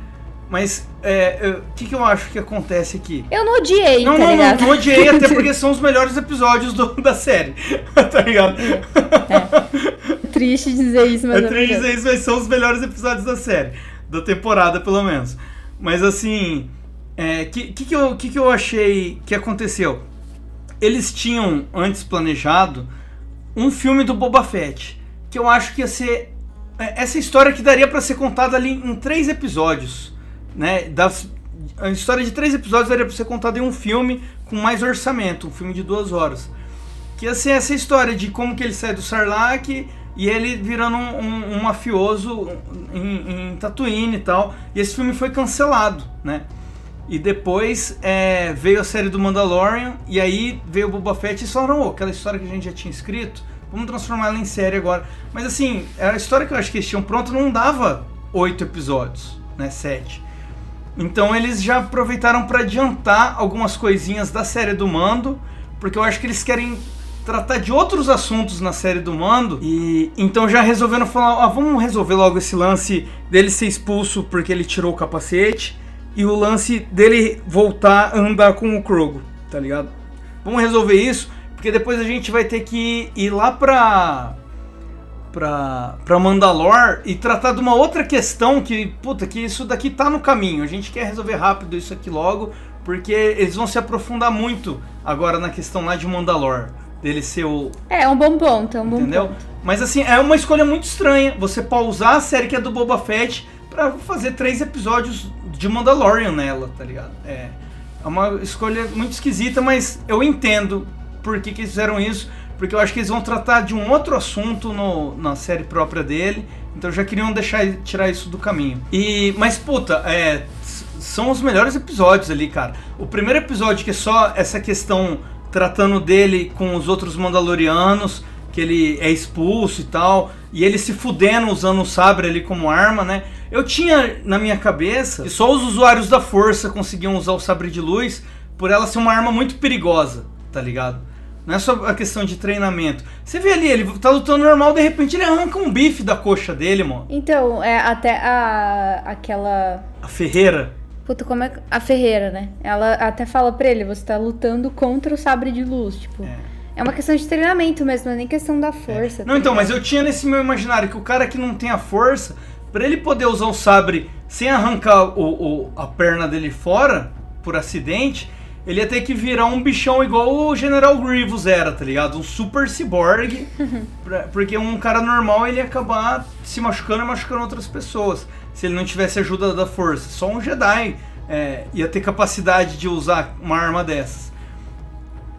mas é, o que, que eu acho que acontece aqui? Eu não odiei, Não, tá não, não, ligado? não odiei, (laughs) até porque são os melhores episódios do- da série. (laughs) tá ligado? Triste dizer isso, mas É é triste dizer isso, mas são os melhores episódios da série. Da temporada, pelo menos. Mas assim, o é, que, que, que, eu, que, que eu achei que aconteceu? Eles tinham, antes planejado, um filme do Boba Fett. Que eu acho que ia ser. é, Essa história que daria pra ser contada ali em três episódios. Né? Das, a história de três episódios daria pra ser contada em um filme com mais orçamento, um filme de duas horas. Que ser essa história de como que ele sai do Sarlacc e ele virando um, um- um mafioso em, em Tatooine e tal. E esse filme foi cancelado, né? E depois é, veio a série do Mandalorian e aí veio o Boba Fett e falaram, "Ô, aquela história que a gente já tinha escrito, vamos transformar ela em série agora. Mas assim, a história que eu acho que eles tinham pronta não dava oito episódios, né? Sete. Então eles já aproveitaram para adiantar algumas coisinhas da série do Mando, porque eu acho que eles querem tratar de outros assuntos na série do Mando e então já resolveram falar, ah, vamos resolver logo esse lance dele ser expulso porque ele tirou o capacete e o lance dele voltar a andar com o Krogo, tá ligado? Vamos resolver isso, porque depois a gente vai ter que ir lá pra pra, pra Mandalor e tratar de uma outra questão que, puta, que isso daqui tá no caminho. A gente quer resolver rápido isso aqui logo, porque eles vão se aprofundar muito agora na questão lá de Mandalor. Dele ser o. É, é um bom ponto, é um bom Entendeu? ponto. Mas assim, é uma escolha muito estranha você pausar a série que é do Boba Fett pra fazer três episódios de Mandalorian nela, tá ligado? É, é uma escolha muito esquisita, mas eu entendo por que, que eles fizeram isso, porque eu acho que eles vão tratar de um outro assunto no- na série própria dele, então já queriam deixar tirar isso do caminho. E, mas puta, é, são os melhores episódios ali, cara. O primeiro episódio que é só essa questão tratando dele com os outros Mandalorianos, que ele é expulso e tal, e ele se fudendo usando o sabre ali como arma, né? Eu tinha na minha cabeça que só os usuários da força conseguiam usar o sabre de luz por ela ser uma arma muito perigosa, tá ligado? Não é só a questão de treinamento. Você vê ali, ele tá lutando normal, de repente ele arranca um bife da coxa dele, mano. Então, é até a aquela A ferreira. Puta, como é a Ferreira, né? Ela até fala pra ele, você tá lutando contra o sabre de luz, tipo. É. É, uma questão de treinamento mesmo, não é nem questão da força. Não, tá então, mas eu tinha nesse meu imaginário que o cara que não tem a força, pra ele poder usar o sabre sem arrancar o, o- a perna dele fora, por acidente, ele ia ter que virar um bichão igual o General Grievous era, tá ligado? Um super cyborg, (laughs) pra- porque um cara normal ele ia acabar se machucando e machucando outras pessoas, se ele não tivesse ajuda da força. Só um Jedi é, ia ter capacidade de usar uma arma dessas.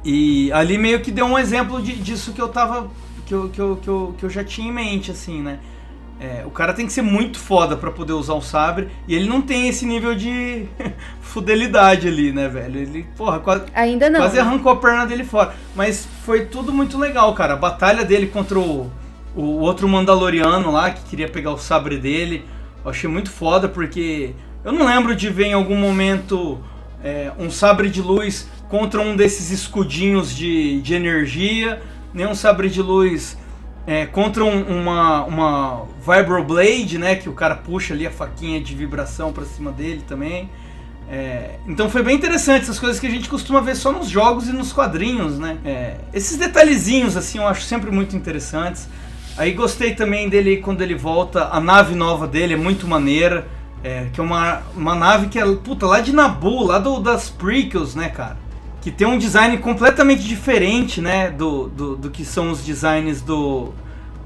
E ali meio que deu um exemplo de- disso que eu tava. Que eu, que, eu, que, eu, que eu já tinha em mente, assim, né? É, o cara tem que ser muito foda pra poder usar o sabre. E ele não tem esse nível de (laughs) fidelidade ali, né, velho? Ele, porra, quase, Ainda não. quase arrancou a perna dele fora. Mas foi tudo muito legal, cara. A batalha dele contra o, o outro Mandaloriano lá, que queria pegar o sabre dele. Eu achei muito foda porque eu não lembro de ver em algum momento é, um sabre de luz contra um desses escudinhos de, de energia, nem um sabre de luz é, contra um- uma, uma Vibroblade, né? Que o cara puxa ali a faquinha de vibração pra cima dele também. É, então foi bem interessante essas coisas que a gente costuma ver só nos jogos e nos quadrinhos, né? É, esses detalhezinhos assim eu acho sempre muito interessantes. Aí gostei também dele quando ele volta, a nave nova dele é muito maneira. É, que é uma, uma nave que é, puta, lá de Nabu, lá do, das prequels, né, cara? Que tem um design completamente diferente, né, do, do, do que são os designs do,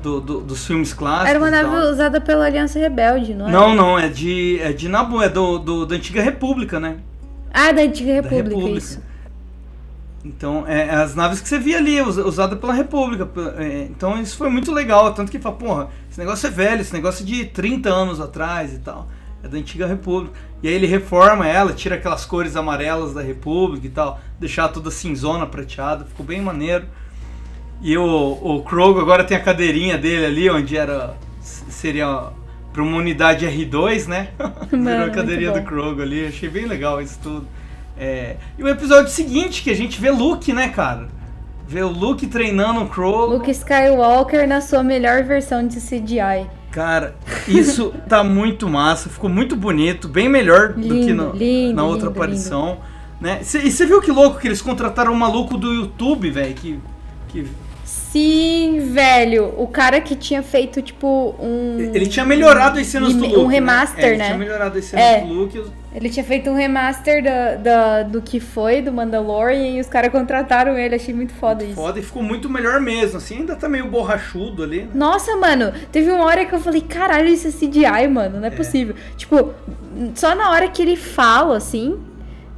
do, do- dos filmes clássicos. Era uma nave tal. usada pela Aliança Rebelde, não é? Não, não, é de, é de Nabu, é do, do- da antiga República, né? Ah, da Antiga Da República, República. isso. Então, é, é as naves que você via ali, us- usada pela República. É, então, isso foi muito legal. Tanto que fala, porra, esse negócio é velho, esse negócio é de 30 anos atrás e tal. É da antiga República. E aí ele reforma ela, tira aquelas cores amarelas da República e tal, deixar toda cinzona, prateada, ficou bem maneiro. E o, o Krogo agora tem a cadeirinha dele ali, onde era. seria pra uma unidade R2, né? (laughs) Virou a cadeirinha do Krogo ali, achei bem legal isso tudo. É, E o episódio seguinte, que a gente vê Luke, né, cara? Vê o Luke treinando o Krogo. Luke Skywalker na sua melhor versão de CGI. Cara, isso tá muito massa, ficou muito bonito, bem melhor do que Lindo, no- lindo, na outra lindo, aparição. Né? Cê- e você viu que louco que eles contrataram um maluco do YouTube, velho? Que, que Sim, velho. O cara que tinha feito, tipo, um. ele tinha melhorado as cenas do Luke. Um remaster, né? É, ele né? tinha melhorado as cenas É. do Luke. Ele tinha feito um remaster da, da- do que foi, do Mandalorian, e os caras contrataram ele. Achei muito foda isso. Foda e ficou muito melhor mesmo, assim, ainda tá meio borrachudo ali. né? Nossa, mano, teve uma hora que eu falei, caralho, isso é CGI, mano, não é, possível. Tipo, só na hora que ele fala, assim,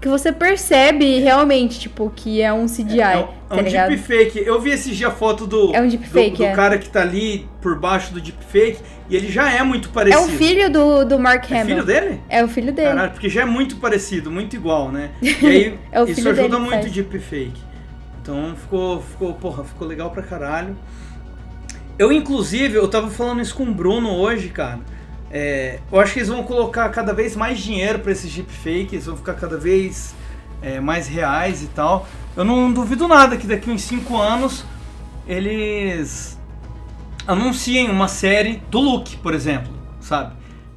que você percebe realmente, tipo, que é um CGI, É, um- tá é um ligado? deepfake. Eu vi esse dia a foto do, É um deepfake, do, do é. cara que tá ali por baixo do deepfake e ele já é muito É parecido. o filho do, do Mark É Hamill. filho dele? É o filho dele. Caralho, porque já é muito parecido, muito igual, né? (laughs) E aí É o isso ajuda muito o faz. deepfake. Então ficou, ficou, porra, ficou legal pra caralho. Eu, inclusive, eu tava falando isso com o Bruno hoje, cara. É, eu acho que eles vão colocar cada vez mais dinheiro pra esses deepfakes, vão ficar cada vez é, mais reais e tal. Eu não duvido nada que daqui uns 5 anos eles anunciem uma série do Luke, por exemplo, sabe?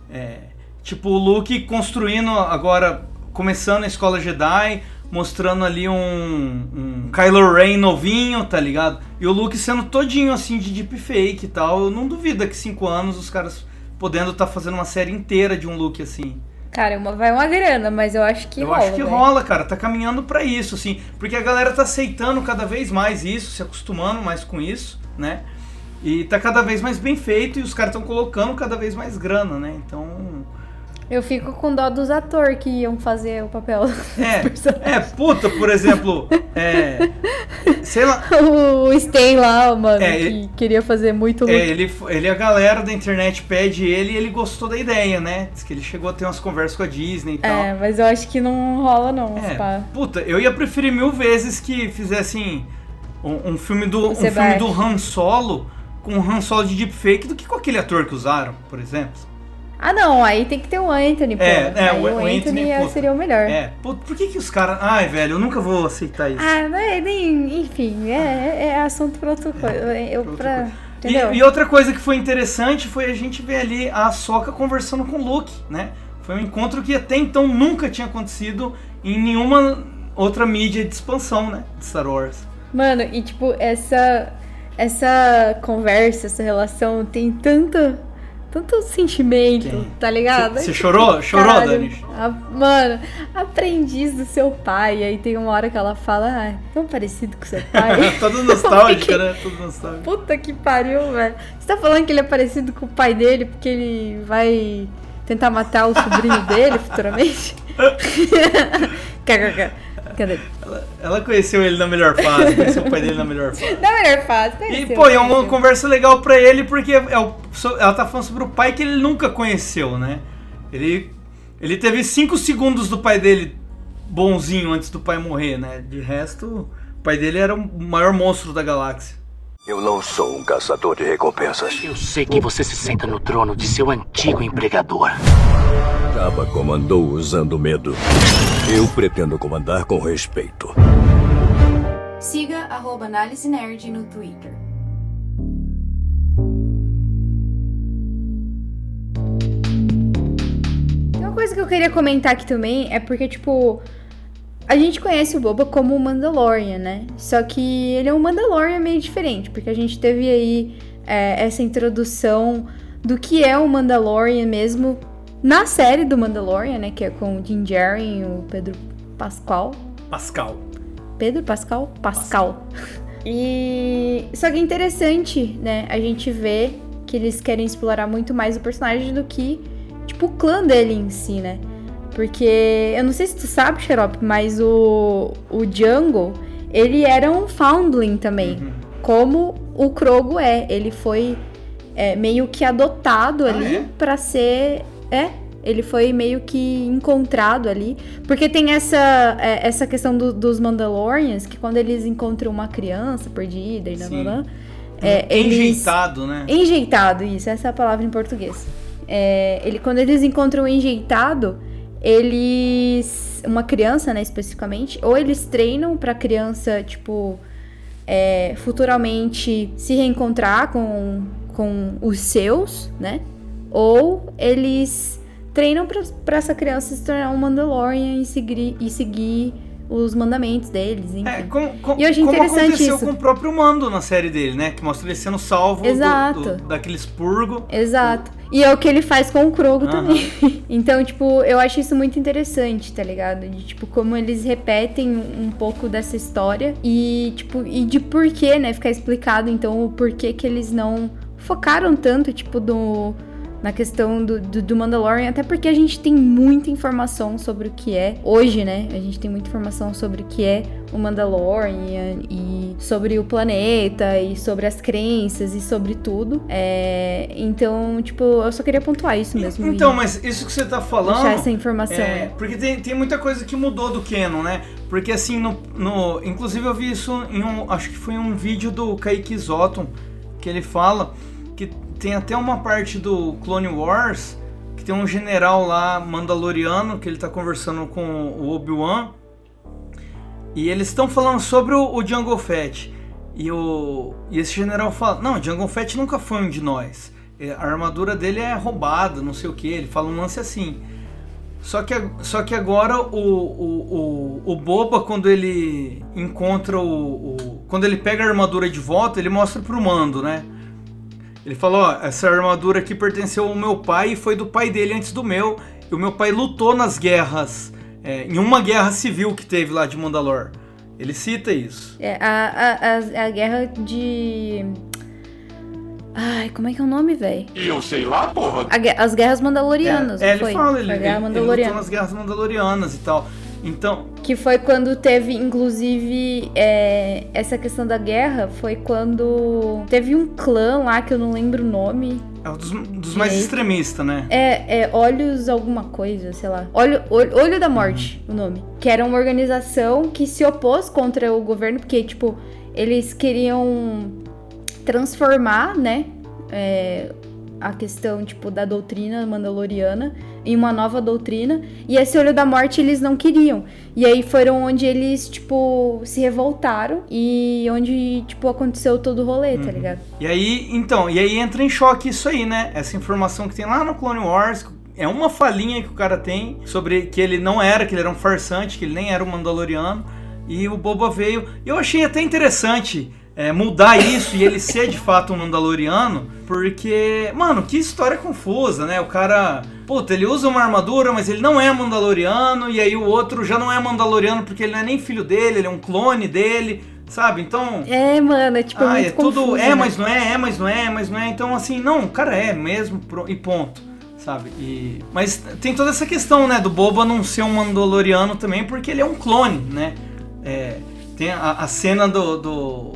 É, tipo, o Luke construindo agora, começando a escola Jedi, mostrando ali um, um Kylo Ren novinho, tá ligado? E o Luke sendo todinho assim de deepfake e tal. Eu não duvido daqui 5 anos os caras podendo estar fazendo uma série inteira de um Luke assim. Cara, uma, vai uma grana, mas eu acho que Eu rola. acho que velho. rola, cara. Tá caminhando pra isso, assim. Porque a galera tá aceitando cada vez mais isso, se acostumando mais com isso, né? E tá cada vez mais bem feito e os caras estão colocando cada vez mais grana, né? Então. Eu fico com dó dos atores que iam fazer o papel. (laughs) É, é, puta, por exemplo. É. Sei lá. (laughs) o Stan lá, mano, É, que ele- queria fazer muito É, ele, ele, a galera da internet pede ele e ele gostou da ideia, né? Diz que ele chegou a ter umas conversas com a Disney e tal. É, mas eu acho que não rola não, É, puta, eu ia preferir mil vezes que fizessem um, um filme do um filme do Han Solo com o Han Solo de deepfake do que com aquele ator que usaram, por exemplo. Ah, não, aí tem que ter o Anthony, pô. É, é, o- o, Anthony, Anthony, é- seria o melhor. É, puta, por que que os caras... Ai, velho, eu nunca vou aceitar isso. Ah, não é, nem, enfim, é, é assunto pra outra coisa. Eu, outra pra, coisa. entendeu? E, e outra coisa que foi interessante foi a gente ver ali a Soca conversando com o Luke, né? Foi um encontro que até então nunca tinha acontecido em nenhuma outra mídia de expansão, né? De Star Wars. Mano, e tipo, essa essa conversa, essa relação tem tanta tanto sentimento, Tem. tá ligado? Você chorou? Chorou, caralho, Dani? a- mano, aprendiz do seu pai. Aí tem uma hora que ela fala, ah, tão parecido com seu pai. (laughs) Toda nostálgica, né? Toda nostálgica. Puta que pariu, velho. Você tá falando que ele é parecido com o pai dele porque ele vai tentar matar o sobrinho dele futuramente? (laughs) (laughs) Cadê? Ela, ela conheceu ele na melhor fase, conheceu o pai dele na melhor fase. (laughs) Na melhor fase. E, conheceu, pô, é uma conversa legal pra ele porque é o- ela tá falando sobre o pai que ele nunca conheceu, né? Ele, ele teve 5 segundos do pai dele bonzinho antes do pai morrer, né? De resto, o pai dele era o maior monstro da galáxia. Eu não sou um caçador de recompensas. Eu sei que você se senta no trono de seu antigo empregador. Jabba comandou usando medo. Eu pretendo comandar com respeito. Siga arroba Análise Nerd no Twitter. Uma coisa que eu queria comentar aqui também é porque, tipo, a gente conhece o Boba como o Mandalorian, né? Só que ele é um Mandalorian meio diferente, porque a gente teve aí é, essa introdução do que é o Mandalorian mesmo na série do Mandalorian, né? Que é com o Din Djarin e o Pedro Pascal. Pascal. Pedro Pascal? Pascal. E só que é interessante, né? A gente vê que eles querem explorar muito mais o personagem do que, tipo, o clã dele em si, né? Porque eu não sei se tu sabe, Xarope, mas o, o Django, ele era um foundling também. Uhum. Como o Krogo é. Ele foi é, meio que adotado Ah, ali é? pra ser. É, ele foi meio que encontrado ali. Porque tem essa, é, essa questão do- dos Mandalorians, que quando eles encontram uma criança perdida e blá blá. É, eles, Enjeitado, né? Enjeitado, isso, essa é a palavra em português. É, ele, quando eles encontram o enjeitado, eles. Uma criança, né, especificamente, ou eles treinam pra criança, tipo, é, futuramente se reencontrar com, com os seus, né? Ou eles treinam pra essa criança se tornar um Mandalorian e seguir, e seguir os mandamentos deles, enfim. É, como, como, E achei como interessante aconteceu isso. com o próprio Mando na série dele, né? Que mostra ele sendo salvo do- Exato. do- daquele expurgo. Exato. E é o que ele faz com o Krogo Aham. também. (laughs) Então, tipo, eu acho isso muito interessante, tá ligado? De, tipo, como eles repetem um pouco dessa história e, tipo, e de porquê, né? Ficar explicado, então, o porquê que eles não focaram tanto, tipo, do, na questão do, do, do Mandalorian, até porque a gente tem muita informação sobre o que é hoje, né? A gente tem muita informação sobre o que é o Mandalorian e sobre o planeta e sobre as crenças e sobre tudo. É, então, tipo, eu só queria pontuar isso mesmo. Então, mas isso que você tá falando. deixar essa informação. É, né? porque tem, tem muita coisa que mudou do Canon, né? Porque assim, no, no- inclusive eu vi isso em um. Acho que foi um vídeo do Kaique Zotton que ele fala que tem até uma parte do Clone Wars que tem um general lá mandaloriano que ele tá conversando com o Obi-Wan e eles estão falando sobre o, o Jungle Fett. E, o, e esse general fala: Não, Jungle Fett nunca foi um de nós. É, A armadura dele é roubada, não sei o que. Ele fala um lance assim. Só que, só que agora o, o, o, o Boba, quando ele encontra o, o- Quando ele pega a armadura de volta, ele mostra pro Mando, né? Ele fala: Ó, essa armadura aqui pertenceu ao meu pai e foi do pai dele antes do meu. E o meu pai lutou nas guerras. é, em uma guerra civil que teve lá de Mandalor. Ele cita isso. É, a, a, a, a guerra de. Ai, como é que é o nome, velho? Eu sei lá, porra. A As guerras mandalorianas, é, não ele foi? fala, ele, a ele, guerra ele lutou mandaloriana. nas guerras mandalorianas e tal. Então, Que foi quando teve, inclusive, é, essa questão da guerra. Foi quando teve um clã lá que eu não lembro o nome. é um dos, dos mais extremistas, né? É, é Olhos alguma coisa, sei lá. Olho, Olho, Olho da Morte, o nome. Que era uma organização que se opôs contra o governo, porque, tipo, eles queriam transformar, né? é, a questão, tipo, da doutrina mandaloriana em uma nova doutrina. E esse Olho da Morte eles não queriam. E aí foram onde eles, tipo, se revoltaram e onde, tipo, aconteceu todo o rolê, tá ligado? E aí, então, e aí entra em choque isso aí, né? Essa informação que tem lá no Clone Wars é uma falinha que o cara tem sobre que ele não era, que ele era um farsante, que ele nem era um Mandaloriano. E o Boba veio. Eu achei até interessante é, mudar isso e ele ser de fato um Mandaloriano, porque, mano, que história confusa, né? O cara, puta, ele usa uma armadura, mas ele não é Mandaloriano, e aí o outro já não é Mandaloriano porque ele não é nem filho dele, ele é um clone dele, sabe? Então. É, mano, é tipo Ah, muito é tudo. confuso, É, né? mas não é, é, mas não é, mas não é. Então, assim, não, o cara é mesmo e ponto. Sabe? E, mas tem toda essa questão, né, do Boba não ser um Mandaloriano também, porque ele é um clone, né? É, tem a, a cena do, do,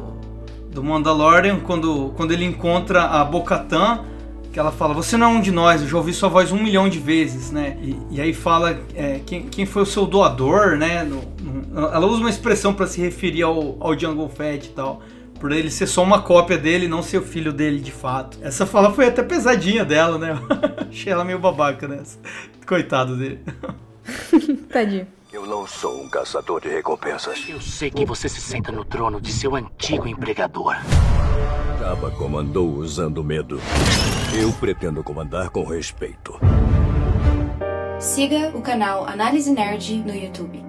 do Mandalorian quando, quando ele encontra a Bo-Katan, que ela fala: Você não é um de nós, eu já ouvi sua voz um milhão de vezes, né? E, e aí fala é, quem, quem foi o seu doador, né? No- no- ela usa uma expressão para se referir ao, ao Jungle Fett e tal. Por ele ser só uma cópia dele não ser o filho dele de fato. Essa fala foi até pesadinha dela, né? (laughs) Achei ela meio babaca nessa. Coitado dele. (laughs) Tadinho. Eu não sou um caçador de recompensas. Eu sei que você se senta no trono de seu antigo empregador. Jabba comandou usando medo. Eu pretendo comandar com respeito. Siga o canal Análise Nerd no YouTube.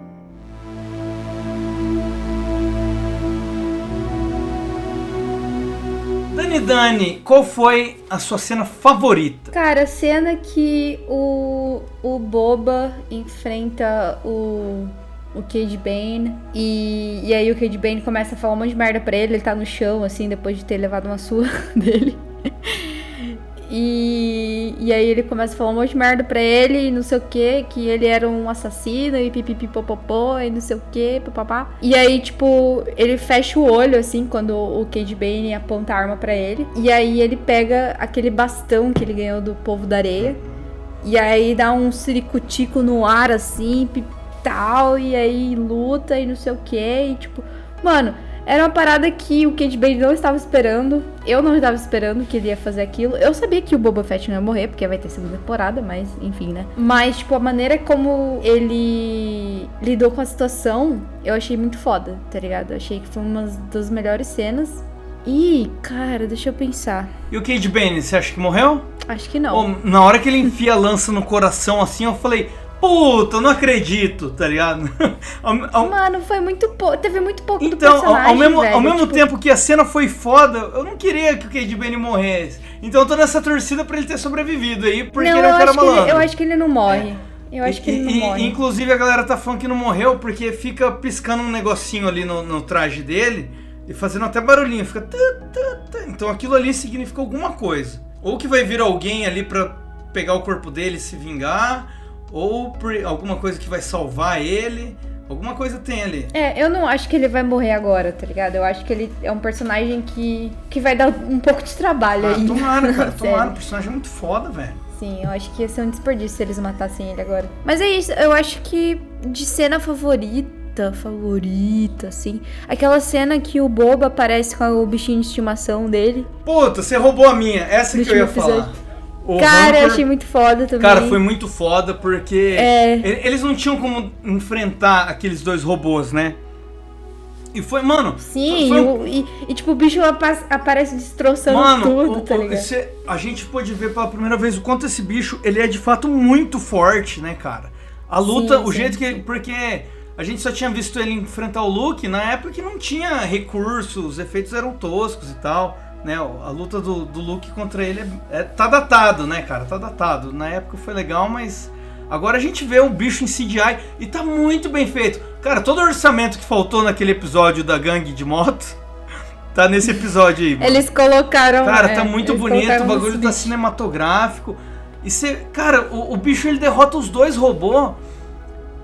Dani Dani, qual foi a sua cena favorita? Cara, a cena que o, o Boba enfrenta o, o Cade Bane e, e aí o Cade Bane começa a falar um monte de merda pra ele, ele tá no chão, assim, depois de ter levado uma surra (laughs) dele. E, e aí ele começa a falar um monte de merda pra ele e não sei o que, que ele era um assassino e pipipipopopó e não sei o que, papapá. E aí, tipo, ele fecha o olho, assim, quando o Cade Bane aponta a arma pra ele. E aí ele pega aquele bastão que ele ganhou do povo da areia. E aí dá um ciricutico no ar, assim, tal, e aí luta e não sei o que. E tipo, mano, era uma parada que o Cade Bane não estava esperando. Eu não estava esperando que ele ia fazer aquilo. Eu sabia que o Boba Fett não ia morrer, porque vai ter segunda temporada, mas enfim, né? Mas, tipo, a maneira como ele lidou com a situação, eu achei muito foda, tá ligado? Eu achei que foi uma das melhores cenas. E, cara, deixa eu pensar. E o Cade Bane, você acha que morreu? Acho que não. Pô, na hora que ele enfia a lança no coração assim, eu falei, puta, eu não acredito, tá ligado? (laughs) Ao- ao- Mano, foi muito pouco. Teve muito pouco do Então, ao, personagem. ao mesmo, velho. ao mesmo Tipo, tempo que a cena foi foda, eu não queria que o Cade Bane morresse. Então eu tô nessa torcida pra ele ter sobrevivido aí, porque não, ele é um cara que ele- malandro. eu acho que ele não morre. Eu acho que E- ele não e- morre. Inclusive a galera tá falando que não morreu porque fica piscando um negocinho ali no, no traje dele e fazendo até barulhinho. Fica. tu, tu, tu. Então aquilo ali significa alguma coisa. Ou que vai vir alguém ali pra pegar o corpo dele e se vingar, ou alguma coisa que vai salvar ele. Alguma coisa tem ali. É, eu não acho que ele vai morrer agora, tá ligado? Eu acho que ele é um personagem que, que vai dar um pouco de trabalho Ah, aí. (laughs) tomara, cara, tomara. O personagem é muito foda, velho. Sim, eu acho que ia ser um desperdício se eles matassem ele agora. Mas é isso, eu acho que de cena favorita, favorita, assim. Aquela cena que o Boba aparece com o bichinho de estimação dele. Puta, você roubou a minha. Essa que eu ia episódio. O Cara, eu Rancor- achei muito foda também. Cara, foi muito foda porque É. eles não tinham como enfrentar aqueles dois robôs, né? E foi, mano. Sim, foi e, um- e- e, tipo, o bicho apa- aparece destroçando Mano, tudo, o- tá ligado? cê- a gente pôde ver pela primeira vez o quanto esse bicho ele é de fato muito forte, né, cara? A luta, Sim, o sim, jeito que sim. ele. Porque a gente só tinha visto ele enfrentar o Luke na época que não tinha recursos, os efeitos eram toscos e tal. Né, a luta do, do Luke contra ele é, é- tá datado, né, cara? Tá datado. Na época foi legal, mas agora a gente vê o bicho em CGI e tá muito bem feito. Cara, todo o orçamento que faltou naquele episódio da gangue de moto (laughs) tá nesse episódio aí. mano. Eles colocaram. Cara, é, tá muito eles bonito, o bagulho tá cinematográfico. E você, cara, o, o bicho ele derrota os dois robôs.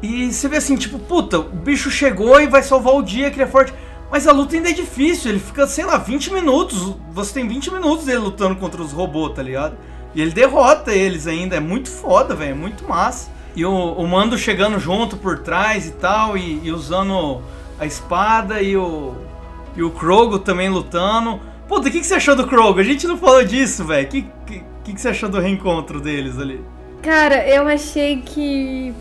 E você vê assim, tipo, puta, o bicho chegou e vai salvar o dia, que ele é forte. Mas a luta ainda é difícil, ele fica, sei lá, 20 minutos. Você tem 20 minutos dele lutando contra os robôs, tá ligado? E ele derrota eles ainda, é muito foda, velho, é muito massa. E o, o Mando chegando junto por trás e tal, e, e usando a espada, e o, e o Krogo também lutando. Puta, o que, que você achou do Krogo? A gente não falou disso, velho. O que, que, que, que você achou do reencontro deles ali? Cara, eu achei que.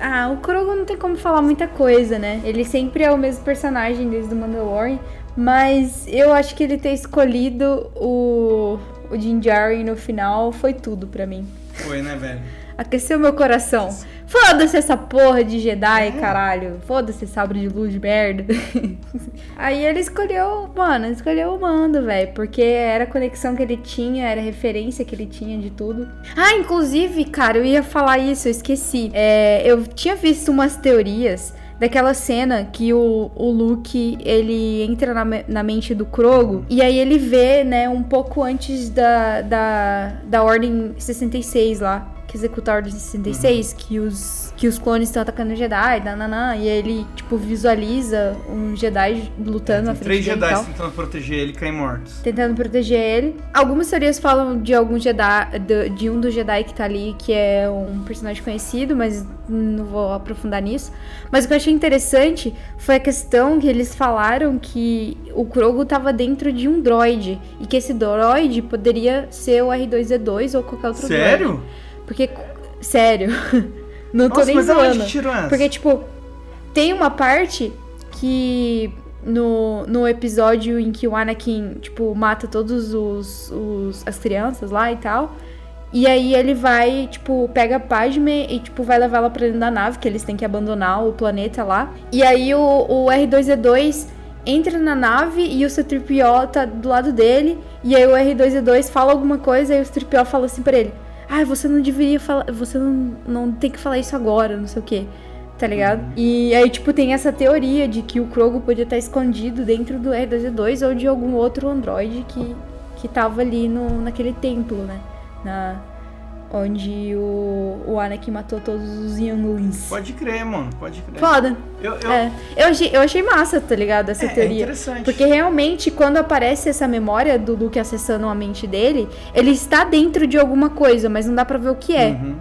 Ah, o Krogo não tem como falar muita coisa, né? Ele sempre é o mesmo personagem desde o Mandalorian. Mas eu acho que ele ter escolhido o, o Djarin no final foi tudo pra mim. Foi, né, velho? Aqueceu meu coração. Foda-se essa porra de Jedi, caralho. Foda-se sabre de luz de merda. (laughs) Aí ele escolheu, mano, escolheu o mando, velho. Porque era a conexão que ele tinha, era a referência que ele tinha de tudo. Ah, inclusive, cara, eu ia falar isso, eu esqueci. É, eu tinha visto umas teorias daquela cena que o, o Luke, ele entra na, me- na mente do Krogo e aí ele vê, né, um pouco antes da, da, da Ordem 66 lá. Que executa a Ordem 66, que os, que os clones estão atacando o Jedi, nananã, e ele, tipo, visualiza um Jedi lutando na Tem frente três Jedi tentando proteger ele caem mortos. tentando proteger ele. Algumas teorias falam de algum Jedi, de, de um dos Jedi que tá ali, que é um personagem conhecido, mas não vou aprofundar nisso. Mas o que eu achei interessante foi a questão que eles falaram que o Krogo tava dentro de um droid, e que esse droid poderia ser o R2-D2 ou qualquer outro droid. Sério? Porque, sério, (laughs) não tô Nossa, nem mas zoando. tirou essa? Porque, tipo, tem uma parte que no, no episódio em que o Anakin, tipo, mata todos os, os as crianças lá e tal. E aí ele vai, tipo, pega a Padme e, tipo, vai levar ela pra dentro da nave, que eles têm que abandonar o planeta lá. E aí o, o R2-D2 entra na nave e o C-3PO tá do lado dele. E aí o R2-D2 fala alguma coisa e o C-3PO fala assim pra ele. Ah, você não deveria falar. Você não, não tem que falar isso agora, não sei o quê. Tá ligado? E aí, tipo, tem essa teoria de que o Krogo podia estar escondido dentro do R2D2 ou de algum outro androide que, que tava ali no, naquele templo, né? Na, onde o, o Anakin matou todos os Younglings. Pode crer, mano, pode crer. Foda. Eu, eu, É. Eu achei, eu achei massa, tá ligado? Essa é, é teoria. interessante. Porque realmente, quando aparece essa memória do Luke acessando a mente dele, ele está dentro de alguma coisa, mas não dá pra ver o que é. Uhum.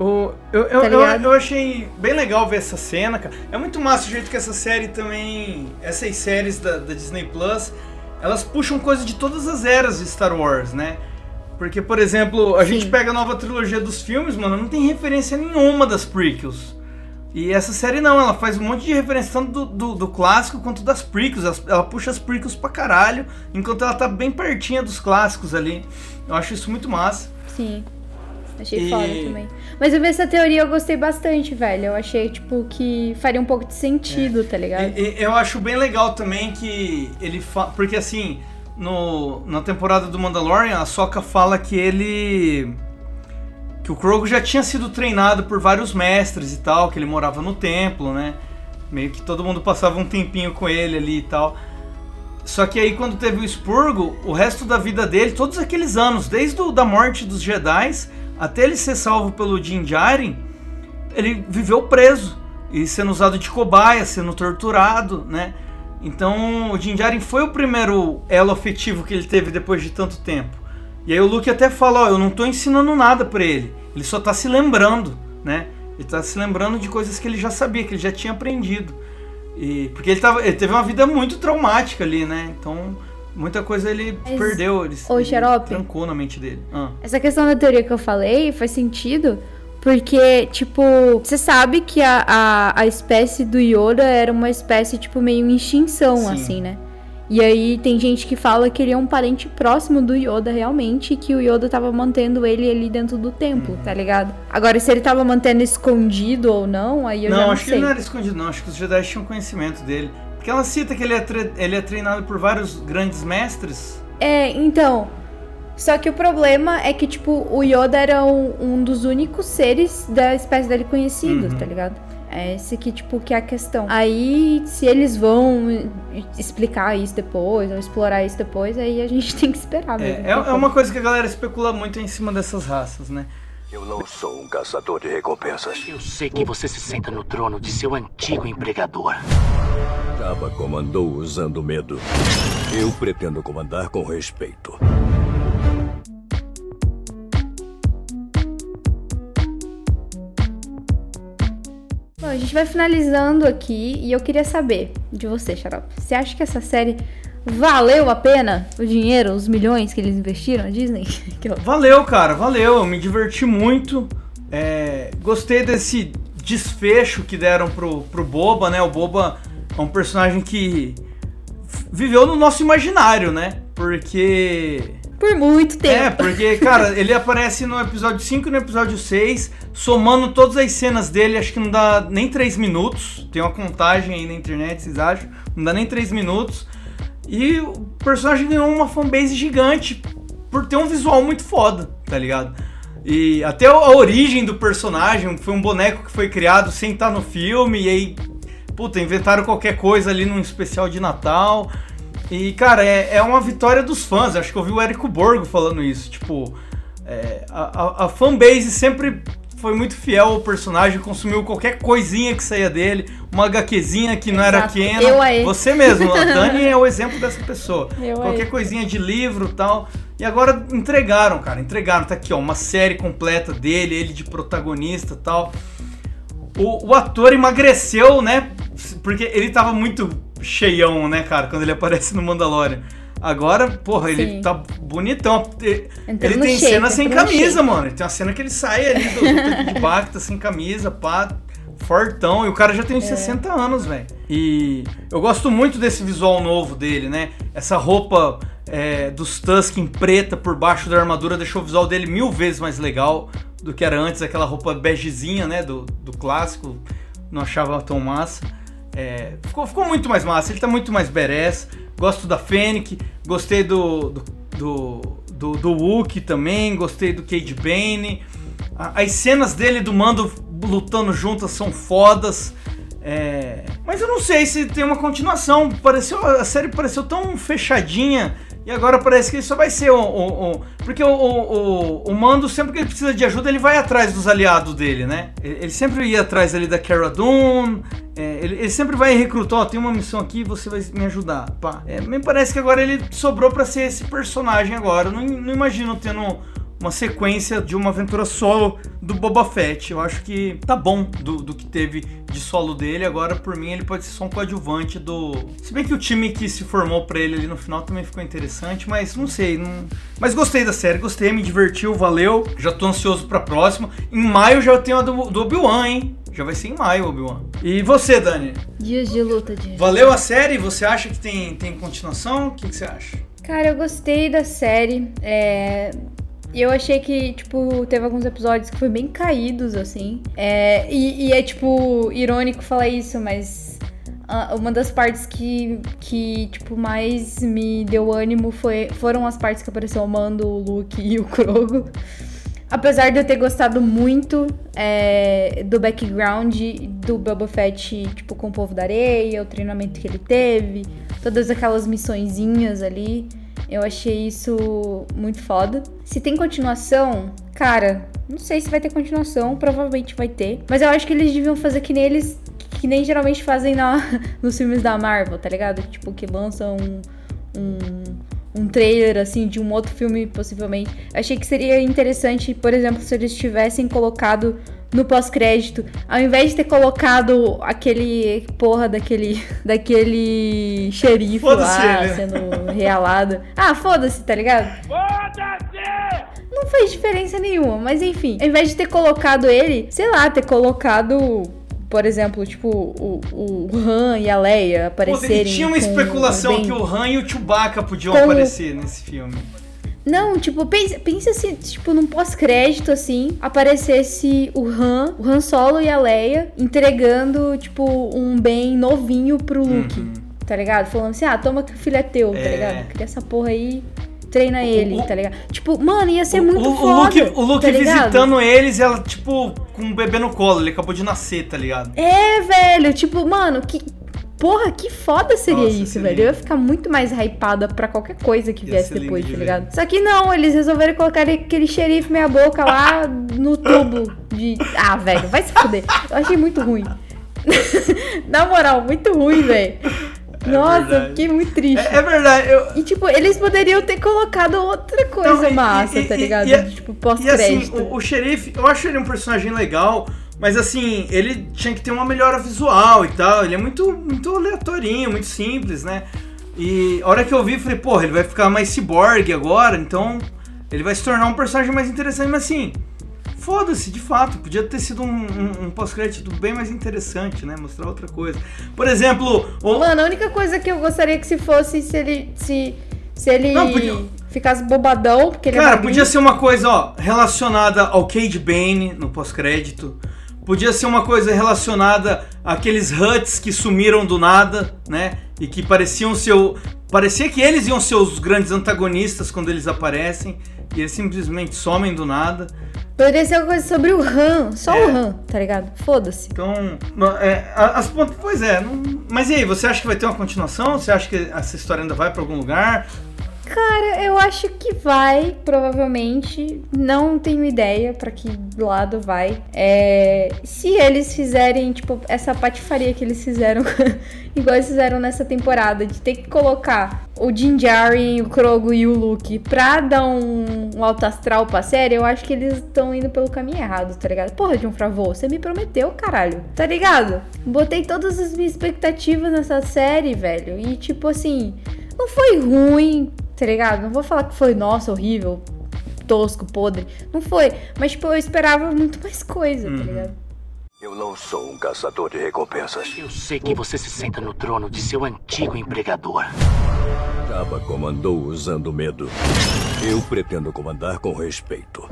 O, eu, eu, Tá eu, eu achei bem legal ver essa cena, cara. É muito massa o jeito que essa série também. Essas séries da, da Disney Plus, elas puxam coisa de todas as eras de Star Wars, né? Porque, por exemplo, a Sim. gente pega a nova trilogia dos filmes, mano, não tem referência nenhuma das prequels. E essa série não, ela faz um monte de referência tanto do, do, do clássico quanto das prequels. Ela, ela puxa as prequels pra caralho, enquanto ela tá bem pertinha dos clássicos ali. Eu acho isso muito massa. Sim. Achei E- foda também. Mas eu vi essa teoria eu gostei bastante, velho. Eu achei, tipo, que faria um pouco de sentido, tá ligado? E- e eu acho bem legal também que ele fala. Porque assim, no, na temporada do Mandalorian, a Soka fala que ele. Que o Krogo já tinha sido treinado por vários mestres e tal, que ele morava no templo, né? Meio que todo mundo passava um tempinho com ele ali e tal. Só que aí quando teve o expurgo, o resto da vida dele, todos aqueles anos, desde o, da morte dos Jedi até ele ser salvo pelo Din Djarin, ele viveu preso e sendo usado de cobaia, sendo torturado, né? Então o Din Djarin foi o primeiro elo afetivo que ele teve depois de tanto tempo. E aí o Luke até fala, ó, eu não tô ensinando nada pra ele, ele só tá se lembrando, né? Ele tá se lembrando de coisas que ele já sabia, que ele já tinha aprendido. E, porque ele, tava, ele teve uma vida muito traumática ali, né? Então muita coisa ele Mas, perdeu, ele, ô, ele Xarope, trancou na mente dele. Ah. Essa questão da teoria que eu falei faz sentido. Porque, tipo, você sabe que a, a, a espécie do Yoda era uma espécie, tipo, meio em extinção, Sim. assim, né? E aí tem gente que fala que ele é um parente próximo do Yoda realmente, e que o Yoda tava mantendo ele ali dentro do templo, Uhum. tá ligado? Agora, se ele tava mantendo escondido ou não, aí eu não, não acho que sei. ele não era escondido, não. Acho que os Jedi tinham conhecimento dele. Porque ela cita que ele é, ele é treinado por vários grandes mestres. É, então. Só que o problema é que, tipo, o Yoda era um, um dos únicos seres da espécie dele conhecidos, Uhum. tá ligado? É esse que, tipo, que é a questão. Aí, se eles vão explicar isso depois, ou explorar isso depois, aí a gente (laughs) tem que esperar mesmo. É, é, é uma coisa que a galera especula muito em cima dessas raças, né? Eu não sou um caçador de recompensas. Eu sei que você se senta no trono de seu antigo empregador. Jabba comandou usando medo. Eu pretendo comandar com respeito. Bom, a gente vai finalizando aqui e eu queria saber de você, Xarope. Você acha que essa série valeu a pena o dinheiro, os milhões que eles investiram na Disney? (laughs) Valeu, cara, valeu. Eu me diverti muito. É, gostei desse desfecho que deram pro, pro Boba, né? O Boba é um personagem que viveu no nosso imaginário, né? Porque Por muito tempo. É, porque, cara, ele aparece no episódio 5 e no episódio 6, somando todas as cenas dele, acho que não dá nem 3 minutos. Tem uma contagem aí na internet, vocês acham? Não dá nem 3 minutos. E o personagem ganhou uma fanbase gigante por ter um visual muito foda, tá ligado? E até a origem do personagem foi um boneco que foi criado sem estar no filme, e aí, puta, inventaram qualquer coisa ali num especial de Natal. E, cara, é, é uma vitória dos fãs. Acho que eu vi o Érico Borgo falando isso. Tipo, É, a, a, a fanbase sempre foi muito fiel ao personagem, consumiu qualquer coisinha que saía dele, uma HQzinha que não era Exato. Eu aí. Você mesmo, a Dani é o exemplo dessa pessoa. (laughs) Eu qualquer aí. coisinha de livro e tal. E agora entregaram, cara, entregaram. Tá aqui, ó, uma série completa dele, ele de protagonista e tal. O, o ator emagreceu, né? Porque ele tava muito cheião, né, cara, quando ele aparece no Mandalorian. Agora, porra, ele Sim. tá bonitão. Ele ele tem shape, cena sem camisa, shape. mano. Tem uma cena que ele sai ali do, de Bacta sem camisa, pá, fortão. E o cara já É. tem uns 60 anos, velho. E eu gosto muito desse visual novo dele, né? Essa roupa é, dos Tusken preta por baixo da armadura deixou o visual dele mil vezes mais legal do que era antes, aquela roupa begezinha, né? Do, do clássico. Não achava tão massa. É, ficou, ficou muito mais massa, ele tá muito mais badass. Gosto da Fennec, gostei do, do, do, do, do também, gostei do Cade Bane. As cenas dele do Mando lutando juntas são fodas. É, mas eu não sei se tem uma continuação. Pareceu, a série pareceu tão fechadinha. E agora parece que ele só vai ser o. o- o- porque o, o, o- Mando, sempre que ele precisa de ajuda, ele vai atrás dos aliados dele, né? Ele, ele sempre ia atrás ali da Cara Dune. É, ele, ele sempre vai recrutar, ó, tem uma missão aqui, você vai me ajudar. Pá. É, me parece que agora ele sobrou pra ser esse personagem agora. Não, não imagino tendo uma sequência de uma aventura solo do Boba Fett. Eu acho que tá bom do, do que teve de solo dele. Agora, por mim, ele pode ser só um coadjuvante do. Se bem que o time que se formou pra ele ali no final também ficou interessante, mas não sei. Não... Mas gostei da série, gostei, me divertiu, valeu. Já tô ansioso pra próxima. Em maio já tenho a do, do Obi-Wan, hein? Já vai ser em maio, Obi-Wan. E você, Dani? Dias de luta, dias. Valeu a série? Você acha que tem, tem continuação? O que, que você acha? Cara, eu gostei da série. É... Eu achei que, tipo, teve alguns episódios que foi bem caídos, assim. É... E, e é, tipo, irônico falar isso, mas ah, uma das partes que, que, tipo, mais me deu ânimo foi, foram as partes que apareceu o Mando, o Luke e o Krogo. Apesar de eu ter gostado muito é, do background do Boba Fett, tipo, com o povo da areia, o treinamento que ele teve, todas aquelas missõezinhas ali, eu achei isso muito foda. Se tem continuação, cara, não sei se vai ter continuação, provavelmente vai ter. Mas eu acho que eles deviam fazer que nem eles. Que nem geralmente fazem na, (laughs) nos filmes da Marvel, tá ligado? Tipo, que lançam um, um, um trailer, assim, de um outro filme, possivelmente. Achei que seria interessante, por exemplo, se eles tivessem colocado no pós-crédito, ao invés de ter colocado aquele porra daquele (laughs) daquele xerife Foda-se lá ele. sendo realado. Ah, foda-se, tá ligado? Não fez diferença nenhuma, mas enfim, ao invés de ter colocado ele, sei lá, ter colocado, por exemplo, tipo, o, o Han e a Leia Pô, aparecerem. tinha uma especulação Ben- que o Han e o Chewbacca podiam Com- aparecer nesse filme. Não, tipo, pensa, pensa se, tipo, num pós-crédito, assim, aparecesse o Han, o Han Solo e a Leia entregando, tipo, um bem novinho pro Luke, tá ligado? Falando assim, ah, toma que o filho é teu, tá Uhum. É. ligado? Cria essa porra aí, treina ele, o- tá ligado? Tipo, mano, ia ser o, muito o, foda, o Luke, o Luke tá visitando eles, ela, tipo, com um bebê no colo. Ele acabou de nascer, tá ligado? É, velho, tipo, mano, que. Porra, que foda seria Nossa, isso, seria. velho. Eu ia ficar muito mais hypada pra qualquer coisa que Ia viesse depois, tá ligado? Só que não, eles resolveram colocar aquele xerife meia boca lá (laughs) no tubo de. Ah, velho, vai se fuder. Eu achei muito ruim. (laughs) Na moral, muito ruim, velho. Nossa, É verdade. eu fiquei muito triste. É, é verdade. Eu, E, tipo, eles poderiam ter colocado outra coisa Não, e- massa, e- tá ligado? e- tipo, E assim, pós-crédito. o, o xerife, eu acho ele um personagem legal, mas assim, ele tinha que ter uma melhora visual e tal. Ele é muito, muito aleatorinho, muito simples, né? E a hora que eu vi, eu falei, porra, ele vai ficar mais cyborg agora, então ele vai se tornar um personagem mais interessante, mas assim. Foda-se, de fato, podia ter sido um, um- um pós-crédito bem mais interessante, né? Mostrar outra coisa. Por exemplo, o, Mano, a única coisa que eu gostaria que se fosse se ele. Se, se ele Não, podia- ficasse bobadão, porque ele é Cara, magrinho. podia ser uma coisa, ó, relacionada ao Cade Bane no pós-crédito. Podia ser uma coisa relacionada àqueles Huts que sumiram do nada, né? E que pareciam ser. o- Parecia que eles iam ser os grandes antagonistas quando eles aparecem. E eles simplesmente somem do nada. Poderia ser alguma coisa sobre o Han. Só É. o Han, tá ligado? Foda-se. Então, é, as pontas. Pois é, não- mas e aí, você acha que vai ter uma continuação? Você acha que essa história ainda vai pra algum lugar? Cara, eu acho que vai, provavelmente. Não tenho ideia pra que lado vai. É, se eles fizerem, tipo, essa patifaria que eles fizeram, (laughs) igual eles fizeram nessa temporada, de ter que colocar o Jinjari, o Krogo e o Luke pra dar um, um alto astral pra série, eu acho que eles estão indo pelo caminho errado, tá ligado? Porra, John Favreau, você me prometeu, caralho. Tá ligado? Botei todas as minhas expectativas nessa série, velho. E, tipo assim, não foi ruim, tá ligado? Não vou falar que foi, nossa, horrível, tosco, podre. Não foi. Mas, tipo, eu esperava muito mais coisa, tá ligado? Eu não sou um caçador de recompensas. Eu sei que você se senta no trono de seu antigo empregador. Jabba comandou usando medo. Eu pretendo comandar com respeito.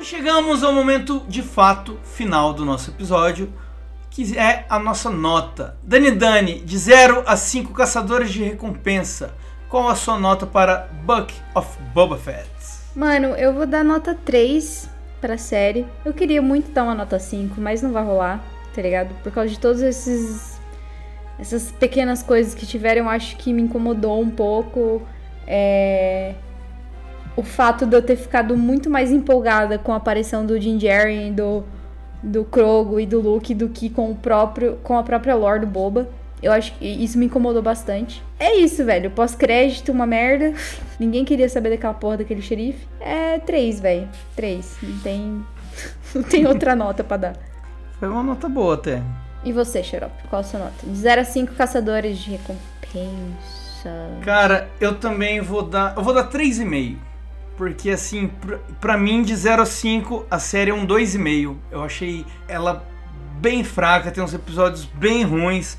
E chegamos ao momento de fato final do nosso episódio, que é a nossa nota. Dani Dani, de 0 a 5 caçadores de recompensa. Qual a sua nota para Buck of Boba Fett? Mano, eu vou dar nota 3 pra série. Eu queria muito dar uma nota 5, mas não vai rolar, tá ligado? Por causa de todos esses. Essas pequenas coisas que tiveram, acho que me incomodou um pouco. É. O fato de eu ter ficado muito mais empolgada com a aparição do Jim Jerry, do, do Krogo e do Luke do que com o próprio com a própria lore do Boba. Eu acho que isso me incomodou bastante. É isso, velho. Pós-crédito, uma merda. (laughs) Ninguém queria saber daquela porra daquele xerife. É três, velho. Três. Não tem. (laughs) Não tem outra nota pra dar. Foi uma nota boa até. E você, Xarope? Qual a sua nota? De 0 a 5 caçadores de recompensa. Cara, eu também vou dar. Eu vou dar 3,5. Porque assim, pra, pra mim, de 0 a 5, a série é um 2,5. Eu achei ela bem fraca, tem uns episódios bem ruins.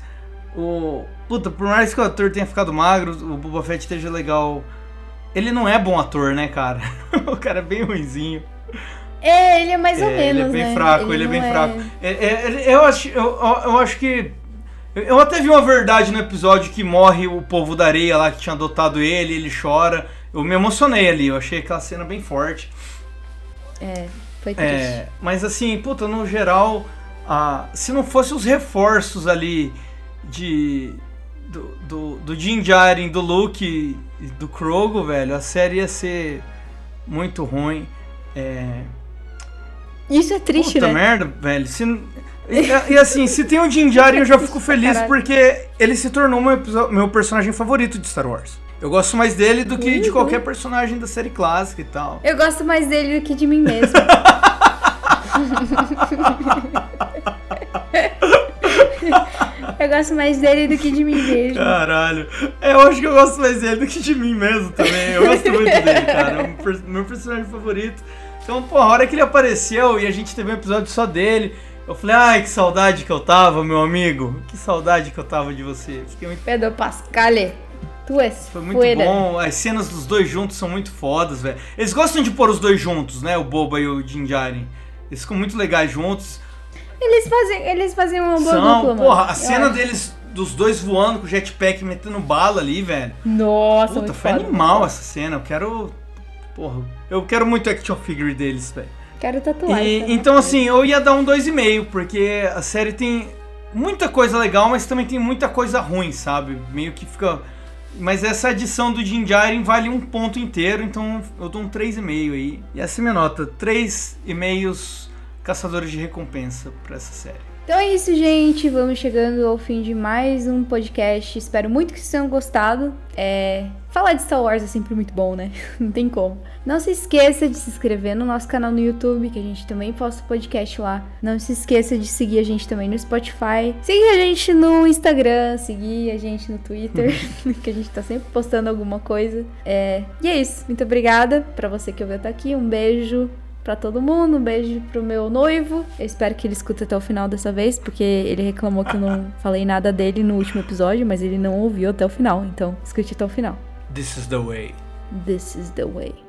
O. Puta, por mais que o ator tenha ficado magro, o Boba Fett esteja legal. Ele não é bom ator, né, cara? (laughs) o cara é bem ruinzinho. É, ele é mais ou É, menos, ele é bem né? fraco, ele, é não bem fraco. É, é, ele- eu, acho, eu, eu acho que. Eu- até vi uma verdade no episódio que morre o povo da areia lá que tinha adotado ele, ele chora. Eu me emocionei ali, eu achei aquela cena bem forte. É, foi triste. É, mas assim, puta, no geral, ah, se não fosse os reforços ali de. Do, do, do Din Djarin, do Luke e do Krogo, velho, a série ia ser muito ruim. É, Isso é triste, Puta né? merda, velho. Se... E, e assim, se tem o Din Djarin, eu já fico (laughs) feliz Caralho. porque ele se tornou meu, meu personagem favorito de Star Wars. Eu gosto mais dele do que de Uhum. qualquer personagem da série clássica e tal. Eu gosto mais dele do que de mim mesmo. (laughs) eu gosto mais dele do que de mim mesmo. Caralho. É, eu acho que eu gosto mais dele do que de mim mesmo também. Eu gosto muito dele, cara. É meu personagem favorito. Então, pô, a hora que ele apareceu e a gente teve um episódio só dele, eu falei, ai, que saudade que eu tava, meu amigo. Que saudade que eu tava de você. Fiquei muito Pedro Pascale, tu és Foi muito fuera. bom, as cenas dos dois juntos são muito fodas, velho. Eles gostam de pôr os dois juntos, né? O Boba e o Din Djarin. Eles ficam muito legais juntos. Eles fazem, eles fazem uma boa São, dupla, mano. porra, a Eu cena acho. deles, dos dois voando com o jetpack metendo bala ali, velho. Nossa, Puta, foi foda, animal essa cena. Eu quero. Porra, eu quero muito action figure deles, velho. Quero tatuar. E- Então, assim, eu ia dar um 2,5, porque a série tem muita coisa legal, mas também tem muita coisa ruim, sabe? Meio que fica. Mas essa adição do Din Djarin vale um ponto inteiro, então eu dou um 3,5 aí. E essa é minha nota: 3,5 caçadores de recompensa pra essa série. Então é isso, gente. Vamos chegando ao fim de mais um podcast. Espero muito que vocês tenham gostado. É... Falar de Star Wars é sempre muito bom, né? (laughs) Não tem como. Não se esqueça de se inscrever no nosso canal no YouTube, que a gente também posta podcast lá. Não se esqueça de seguir a gente também no Spotify. Seguir a gente no Instagram, seguir a gente no Twitter, (laughs) que a gente tá sempre postando alguma coisa. É... E é isso. Muito obrigada pra você que ouviu até aqui. Um beijo pra todo mundo, um beijo pro meu noivo. Eu espero que ele escute até o final dessa vez, porque ele reclamou que eu não (laughs) falei nada dele no último episódio, mas ele não ouviu até o final, então escute até o final. This is the way. This is the way.